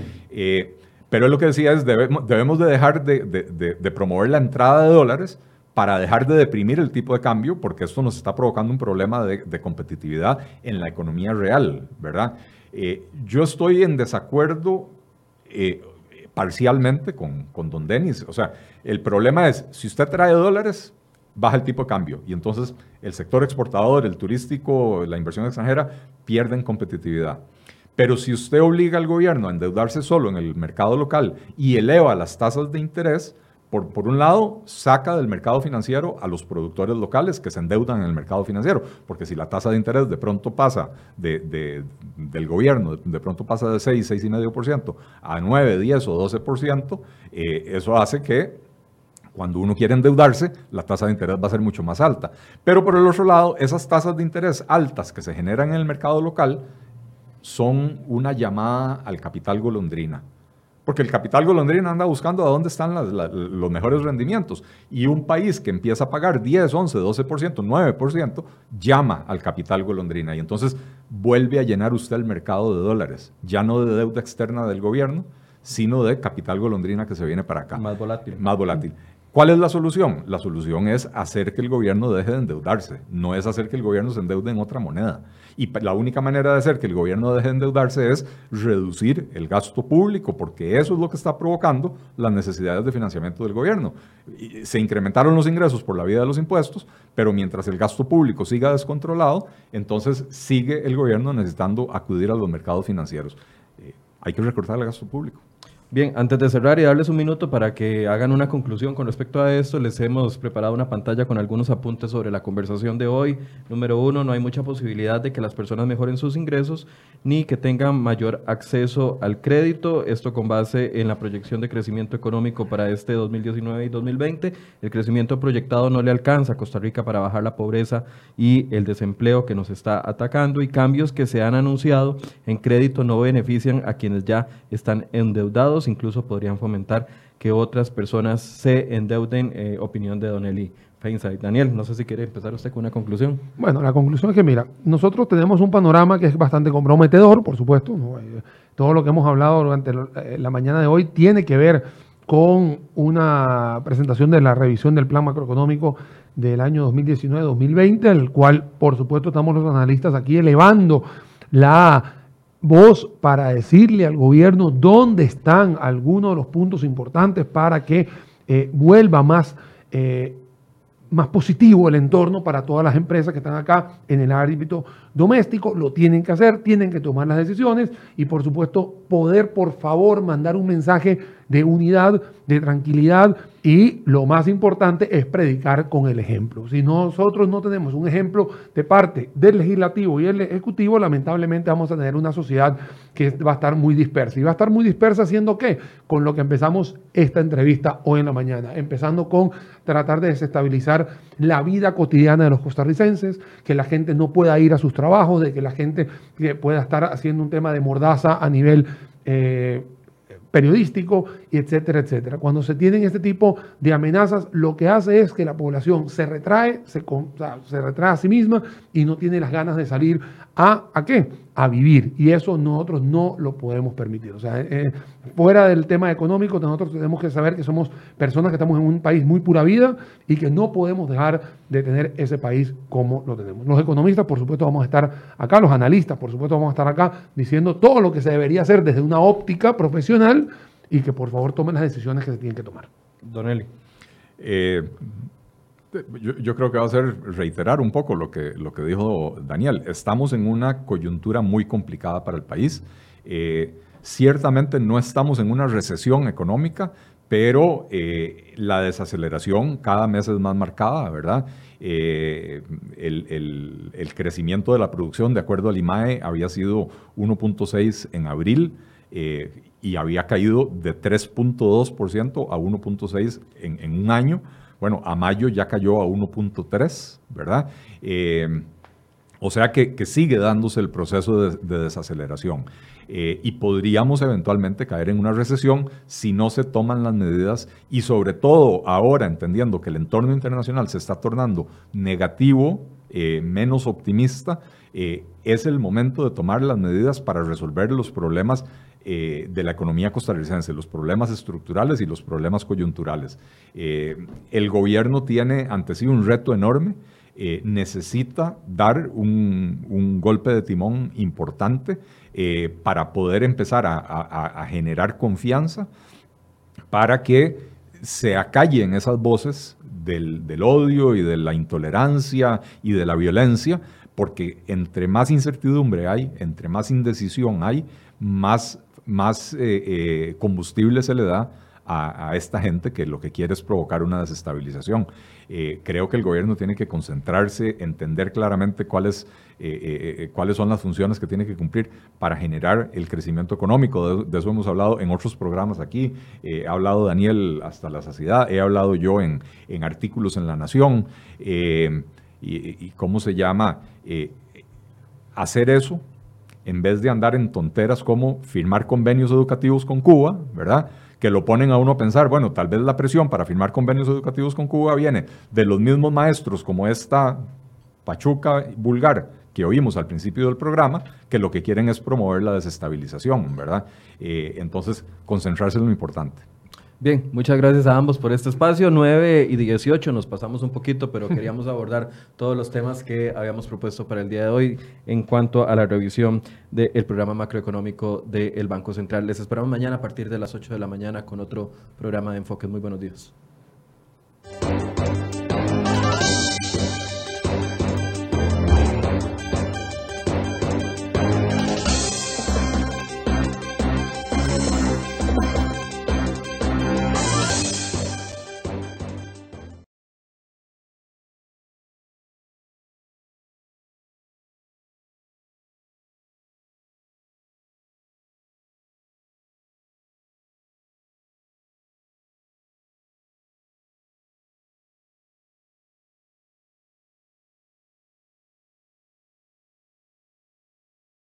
Pero lo que decía es, debemos, debemos de dejar de, de, promover la entrada de dólares para dejar de deprimir el tipo de cambio, porque esto nos está provocando un problema de, competitividad en la economía real, ¿verdad? Eh, yo estoy en desacuerdo eh, parcialmente con, con don Denis. O sea, el problema es, si usted trae dólares, baja el tipo de cambio. Y entonces el sector exportador, el turístico, la inversión extranjera pierden competitividad. Pero si usted obliga al gobierno a endeudarse solo en el mercado local y eleva las tasas de interés, por, por, un lado, saca del mercado financiero a los productores locales que se endeudan en el mercado financiero, porque si la tasa de interés de pronto pasa de, del gobierno, de pronto pasa de 6, 6,5% a 9, 10 o 12%, eh, eso hace que cuando uno quiere endeudarse, la tasa de interés va a ser mucho más alta. Pero por el otro lado, esas tasas de interés altas que se generan en el mercado local, son una llamada al capital golondrina. Porque el capital golondrina anda buscando a dónde están los mejores rendimientos. Y un país que empieza a pagar 10, 11, 12%, 9%, llama al capital golondrina. Y entonces vuelve a llenar usted el mercado de dólares. Ya no de deuda externa del gobierno, sino de capital golondrina que se viene para acá. Más volátil. Más volátil. ¿Cuál es la solución? La solución es hacer que el gobierno deje de endeudarse, no es hacer que el gobierno se endeude en otra moneda. Y la única manera de hacer que el gobierno deje de endeudarse es reducir el gasto público, porque eso es lo que está provocando las necesidades de financiamiento del gobierno. Se incrementaron los ingresos por la vía de los impuestos, pero mientras el gasto público siga descontrolado, entonces sigue el gobierno necesitando acudir a los mercados financieros. Eh, hay que recortar el gasto público. Bien, antes de cerrar y darles un minuto para que hagan una conclusión con respecto a esto, les hemos preparado una pantalla con algunos apuntes sobre la conversación de hoy. Número uno, no hay mucha posibilidad de que las personas mejoren sus ingresos ni que tengan mayor acceso al crédito. Esto con base en la proyección de crecimiento económico para este 2019 y 2020. El crecimiento proyectado no le alcanza a Costa Rica para bajar la pobreza y el desempleo que nos está atacando y cambios que se han anunciado en crédito no benefician a quienes ya están endeudados incluso podrían fomentar que otras personas se endeuden, eh, opinión de Don Eli Feinside. Daniel, no sé si quiere empezar usted con una conclusión. Bueno, la conclusión es que, mira, nosotros tenemos un panorama que es bastante comprometedor, por supuesto. Eh, todo lo que hemos hablado durante la mañana de hoy tiene que ver con una presentación de la revisión del plan macroeconómico del año 2019-2020, al cual, por supuesto, estamos los analistas aquí elevando la voz para decirle al gobierno dónde están algunos de los puntos importantes para que eh, vuelva más eh, más positivo el entorno para todas las empresas que están acá en el ámbito doméstico. Lo tienen que hacer, tienen que tomar las decisiones y por supuesto poder por favor mandar un mensaje de unidad, de tranquilidad y lo más importante es predicar con el ejemplo. Si nosotros no tenemos un ejemplo de parte del legislativo y el ejecutivo, lamentablemente vamos a tener una sociedad que va a estar muy dispersa. ¿Y va a estar muy dispersa haciendo qué? Con lo que empezamos esta entrevista hoy en la mañana, empezando con tratar de desestabilizar la vida cotidiana de los costarricenses, que la gente no pueda ir a sus trabajos, de que la gente pueda estar haciendo un tema de mordaza a nivel... Eh, periodístico, etcétera, etcétera. Cuando se tienen este tipo de amenazas, lo que hace es que la población se retrae, se, se retrae a sí misma y no tiene las ganas de salir a, ¿a qué? A vivir. Y eso nosotros no lo podemos permitir. O sea, eh, eh, fuera del tema económico, nosotros tenemos que saber que somos personas que estamos en un país muy pura vida y que no podemos dejar de tener ese país como lo tenemos. Los economistas, por supuesto, vamos a estar acá, los analistas, por supuesto, vamos a estar acá diciendo todo lo que se debería hacer desde una óptica profesional y que por favor tomen las decisiones que se tienen que tomar. Don Eli. Eh, yo, creo que va a ser reiterar un poco lo que, lo que dijo Daniel. Estamos en una coyuntura muy complicada para el país. Eh, ciertamente no estamos en una recesión económica, pero eh, la desaceleración cada mes es más marcada, ¿verdad? Eh, el, crecimiento de la producción, de acuerdo al IMAE, había sido 1.6 en abril y había caído de 3.2% a 1.6 en, en un año. Bueno, a mayo ya cayó a 1.3, ¿verdad? Eh, o sea que, sigue dándose el proceso de, desaceleración. Eh, y podríamos eventualmente caer en una recesión si no se toman las medidas y sobre todo ahora entendiendo que el entorno internacional se está tornando negativo, eh, menos optimista, es el momento de tomar las medidas para resolver los problemas eh, de la economía costarricense, los problemas estructurales y los problemas coyunturales. Eh, el gobierno tiene ante sí un reto enorme, eh, necesita dar un, golpe de timón importante para poder empezar a, generar confianza, para que se acallen esas voces del, del odio y de la intolerancia y de la violencia, porque entre más incertidumbre hay, entre más indecisión hay, más más eh, eh, combustible se le da a, esta gente que lo que quiere es provocar una desestabilización. Eh, creo que el gobierno tiene que concentrarse, entender claramente cuáles, cuáles son las funciones que tiene que cumplir para generar el crecimiento económico. De, eso hemos hablado en otros programas aquí. ha hablado Daniel hasta la saciedad, he hablado yo en, en artículos en La Nación. Y, y, cómo se llama? hacer eso en vez de andar en tonteras como firmar convenios educativos con Cuba, ¿verdad? Que lo ponen a uno a pensar, bueno, tal vez la presión para firmar convenios educativos con Cuba viene de los mismos maestros como esta Pachuca vulgar que oímos al principio del programa, que lo que quieren es promover la desestabilización, ¿verdad? Eh, entonces, concentrarse en lo importante. Bien, muchas gracias a ambos por este espacio. 9 y 18 nos pasamos un poquito, pero queríamos abordar todos los temas que habíamos propuesto para el día de hoy en cuanto a la revisión del programa macroeconómico del Banco Central. Les esperamos mañana a partir de las 8 de la mañana con otro programa de enfoque. Muy buenos días.